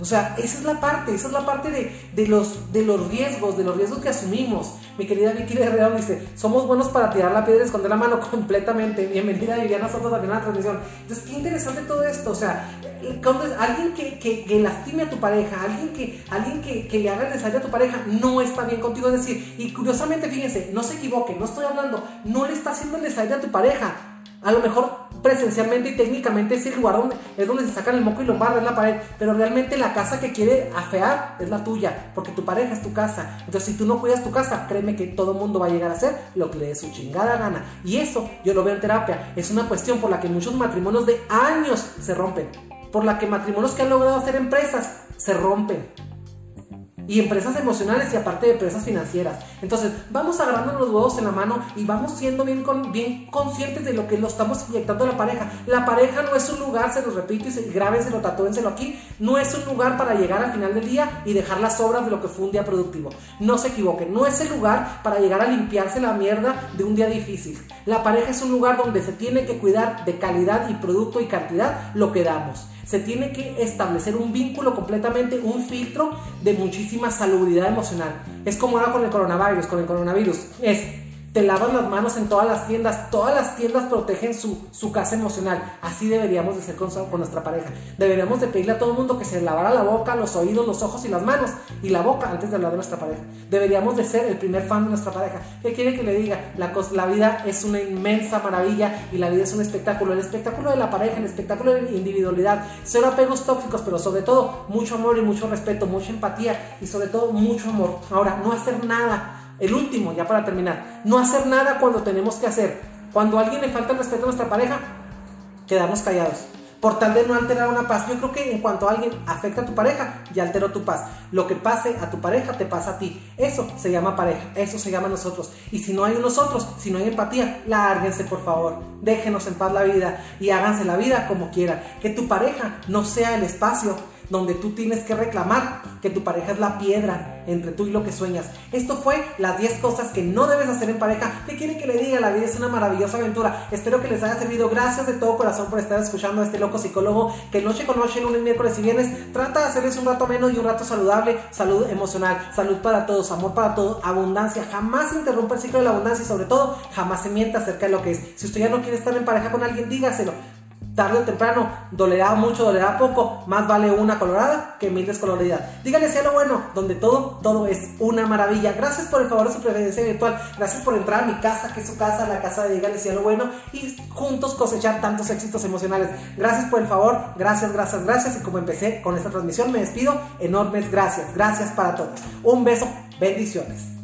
O sea, esa es la parte, esa es la parte de, los, de los riesgos, de los riesgos que asumimos. Mi querida Vicky Herrera dice, somos buenos para tirar la piedra y esconder la mano completamente. Bienvenida Viviana Soto también a la transmisión. Entonces, qué interesante todo esto. O sea, alguien que, que, lastime a tu pareja, alguien que, alguien que, que le haga necesario a tu pareja, no está bien contigo. Es decir, y curiosamente, fíjense, no se equivoque, no estoy hablando, no le está haciendo necesario a tu pareja. A lo mejor presencialmente y técnicamente es el lugar donde es donde se sacan el moco y lo barra, es la pared, pero realmente la casa que quiere afear es la tuya, porque tu pareja es tu casa. Entonces, si tú no cuidas tu casa, créeme que todo el mundo va a llegar a hacer lo que le dé su chingada gana. Y eso yo lo veo en terapia, es una cuestión por la que muchos matrimonios de años se rompen, por la que matrimonios que han logrado hacer empresas se rompen y empresas emocionales y aparte de empresas financieras. Entonces, vamos agarrando los huevos en la mano y vamos siendo bien, con, bien conscientes de lo que lo estamos inyectando a la pareja. La pareja no es un lugar, se lo repito y se, grábenselo, tatúenselo aquí, no es un lugar para llegar al final del día y dejar las obras de lo que fue un día productivo. No se equivoquen, no es el lugar para llegar a limpiarse la mierda de un día difícil. La pareja es un lugar donde se tiene que cuidar de calidad y producto y cantidad lo que damos se tiene que establecer un vínculo completamente, un filtro de muchísima salubridad emocional. Es como ahora con el coronavirus, con el coronavirus. Es te lavan las manos en todas las tiendas, todas las tiendas protegen su, su casa emocional. Así deberíamos de ser con, con, nuestra pareja. Deberíamos de pedirle a todo el mundo que se lavara la boca, los oídos, los ojos y las manos y la boca antes de hablar de nuestra pareja. Deberíamos de ser el primer fan de nuestra pareja. ¿Qué quiere que le diga? La, la vida es una inmensa maravilla y la vida es un espectáculo. El espectáculo de la pareja, el espectáculo de la individualidad, cero apegos tóxicos, pero sobre todo mucho amor y mucho respeto, mucha empatía y sobre todo mucho amor. Ahora, no hacer nada el último, ya para terminar, no hacer nada cuando tenemos que hacer. Cuando a alguien le falta el respeto a nuestra pareja, quedarnos callados. Por tal de no alterar una paz. Yo creo que en cuanto a alguien afecta a tu pareja, ya alteró tu paz. Lo que pase a tu pareja, te pasa a ti. Eso se llama pareja, eso se llama nosotros. Y si no hay nosotros, si no hay empatía, lárguense por favor. Déjenos en paz la vida y háganse la vida como quieran. Que tu pareja no sea el espacio donde tú tienes que reclamar que tu pareja es la piedra entre tú y lo que sueñas. Esto fue las 10 cosas que no debes hacer en pareja. ¿Qué quiere que le diga? La vida es una maravillosa aventura. Espero que les haya servido. Gracias de todo corazón por estar escuchando a este loco psicólogo que noche con noche, lunes, miércoles y viernes, trata de hacerles un rato menos y un rato saludable, salud emocional, salud para todos, amor para todos, abundancia. Jamás interrumpa el ciclo de la abundancia y sobre todo jamás se mienta acerca de lo que es. Si usted ya no quiere estar en pareja con alguien, dígaselo tarde o temprano, dolerá mucho, dolerá poco, más vale una colorada que mil descoloridas. Dígale lo bueno, donde todo, todo es una maravilla. Gracias por el favor de su preferencia virtual, gracias por entrar a mi casa, que es su casa, la casa de Dígale lo bueno, y juntos cosechar tantos éxitos emocionales. Gracias por el favor, gracias, gracias, gracias. Y como empecé con esta transmisión, me despido, enormes gracias, gracias para todos. Un beso, bendiciones.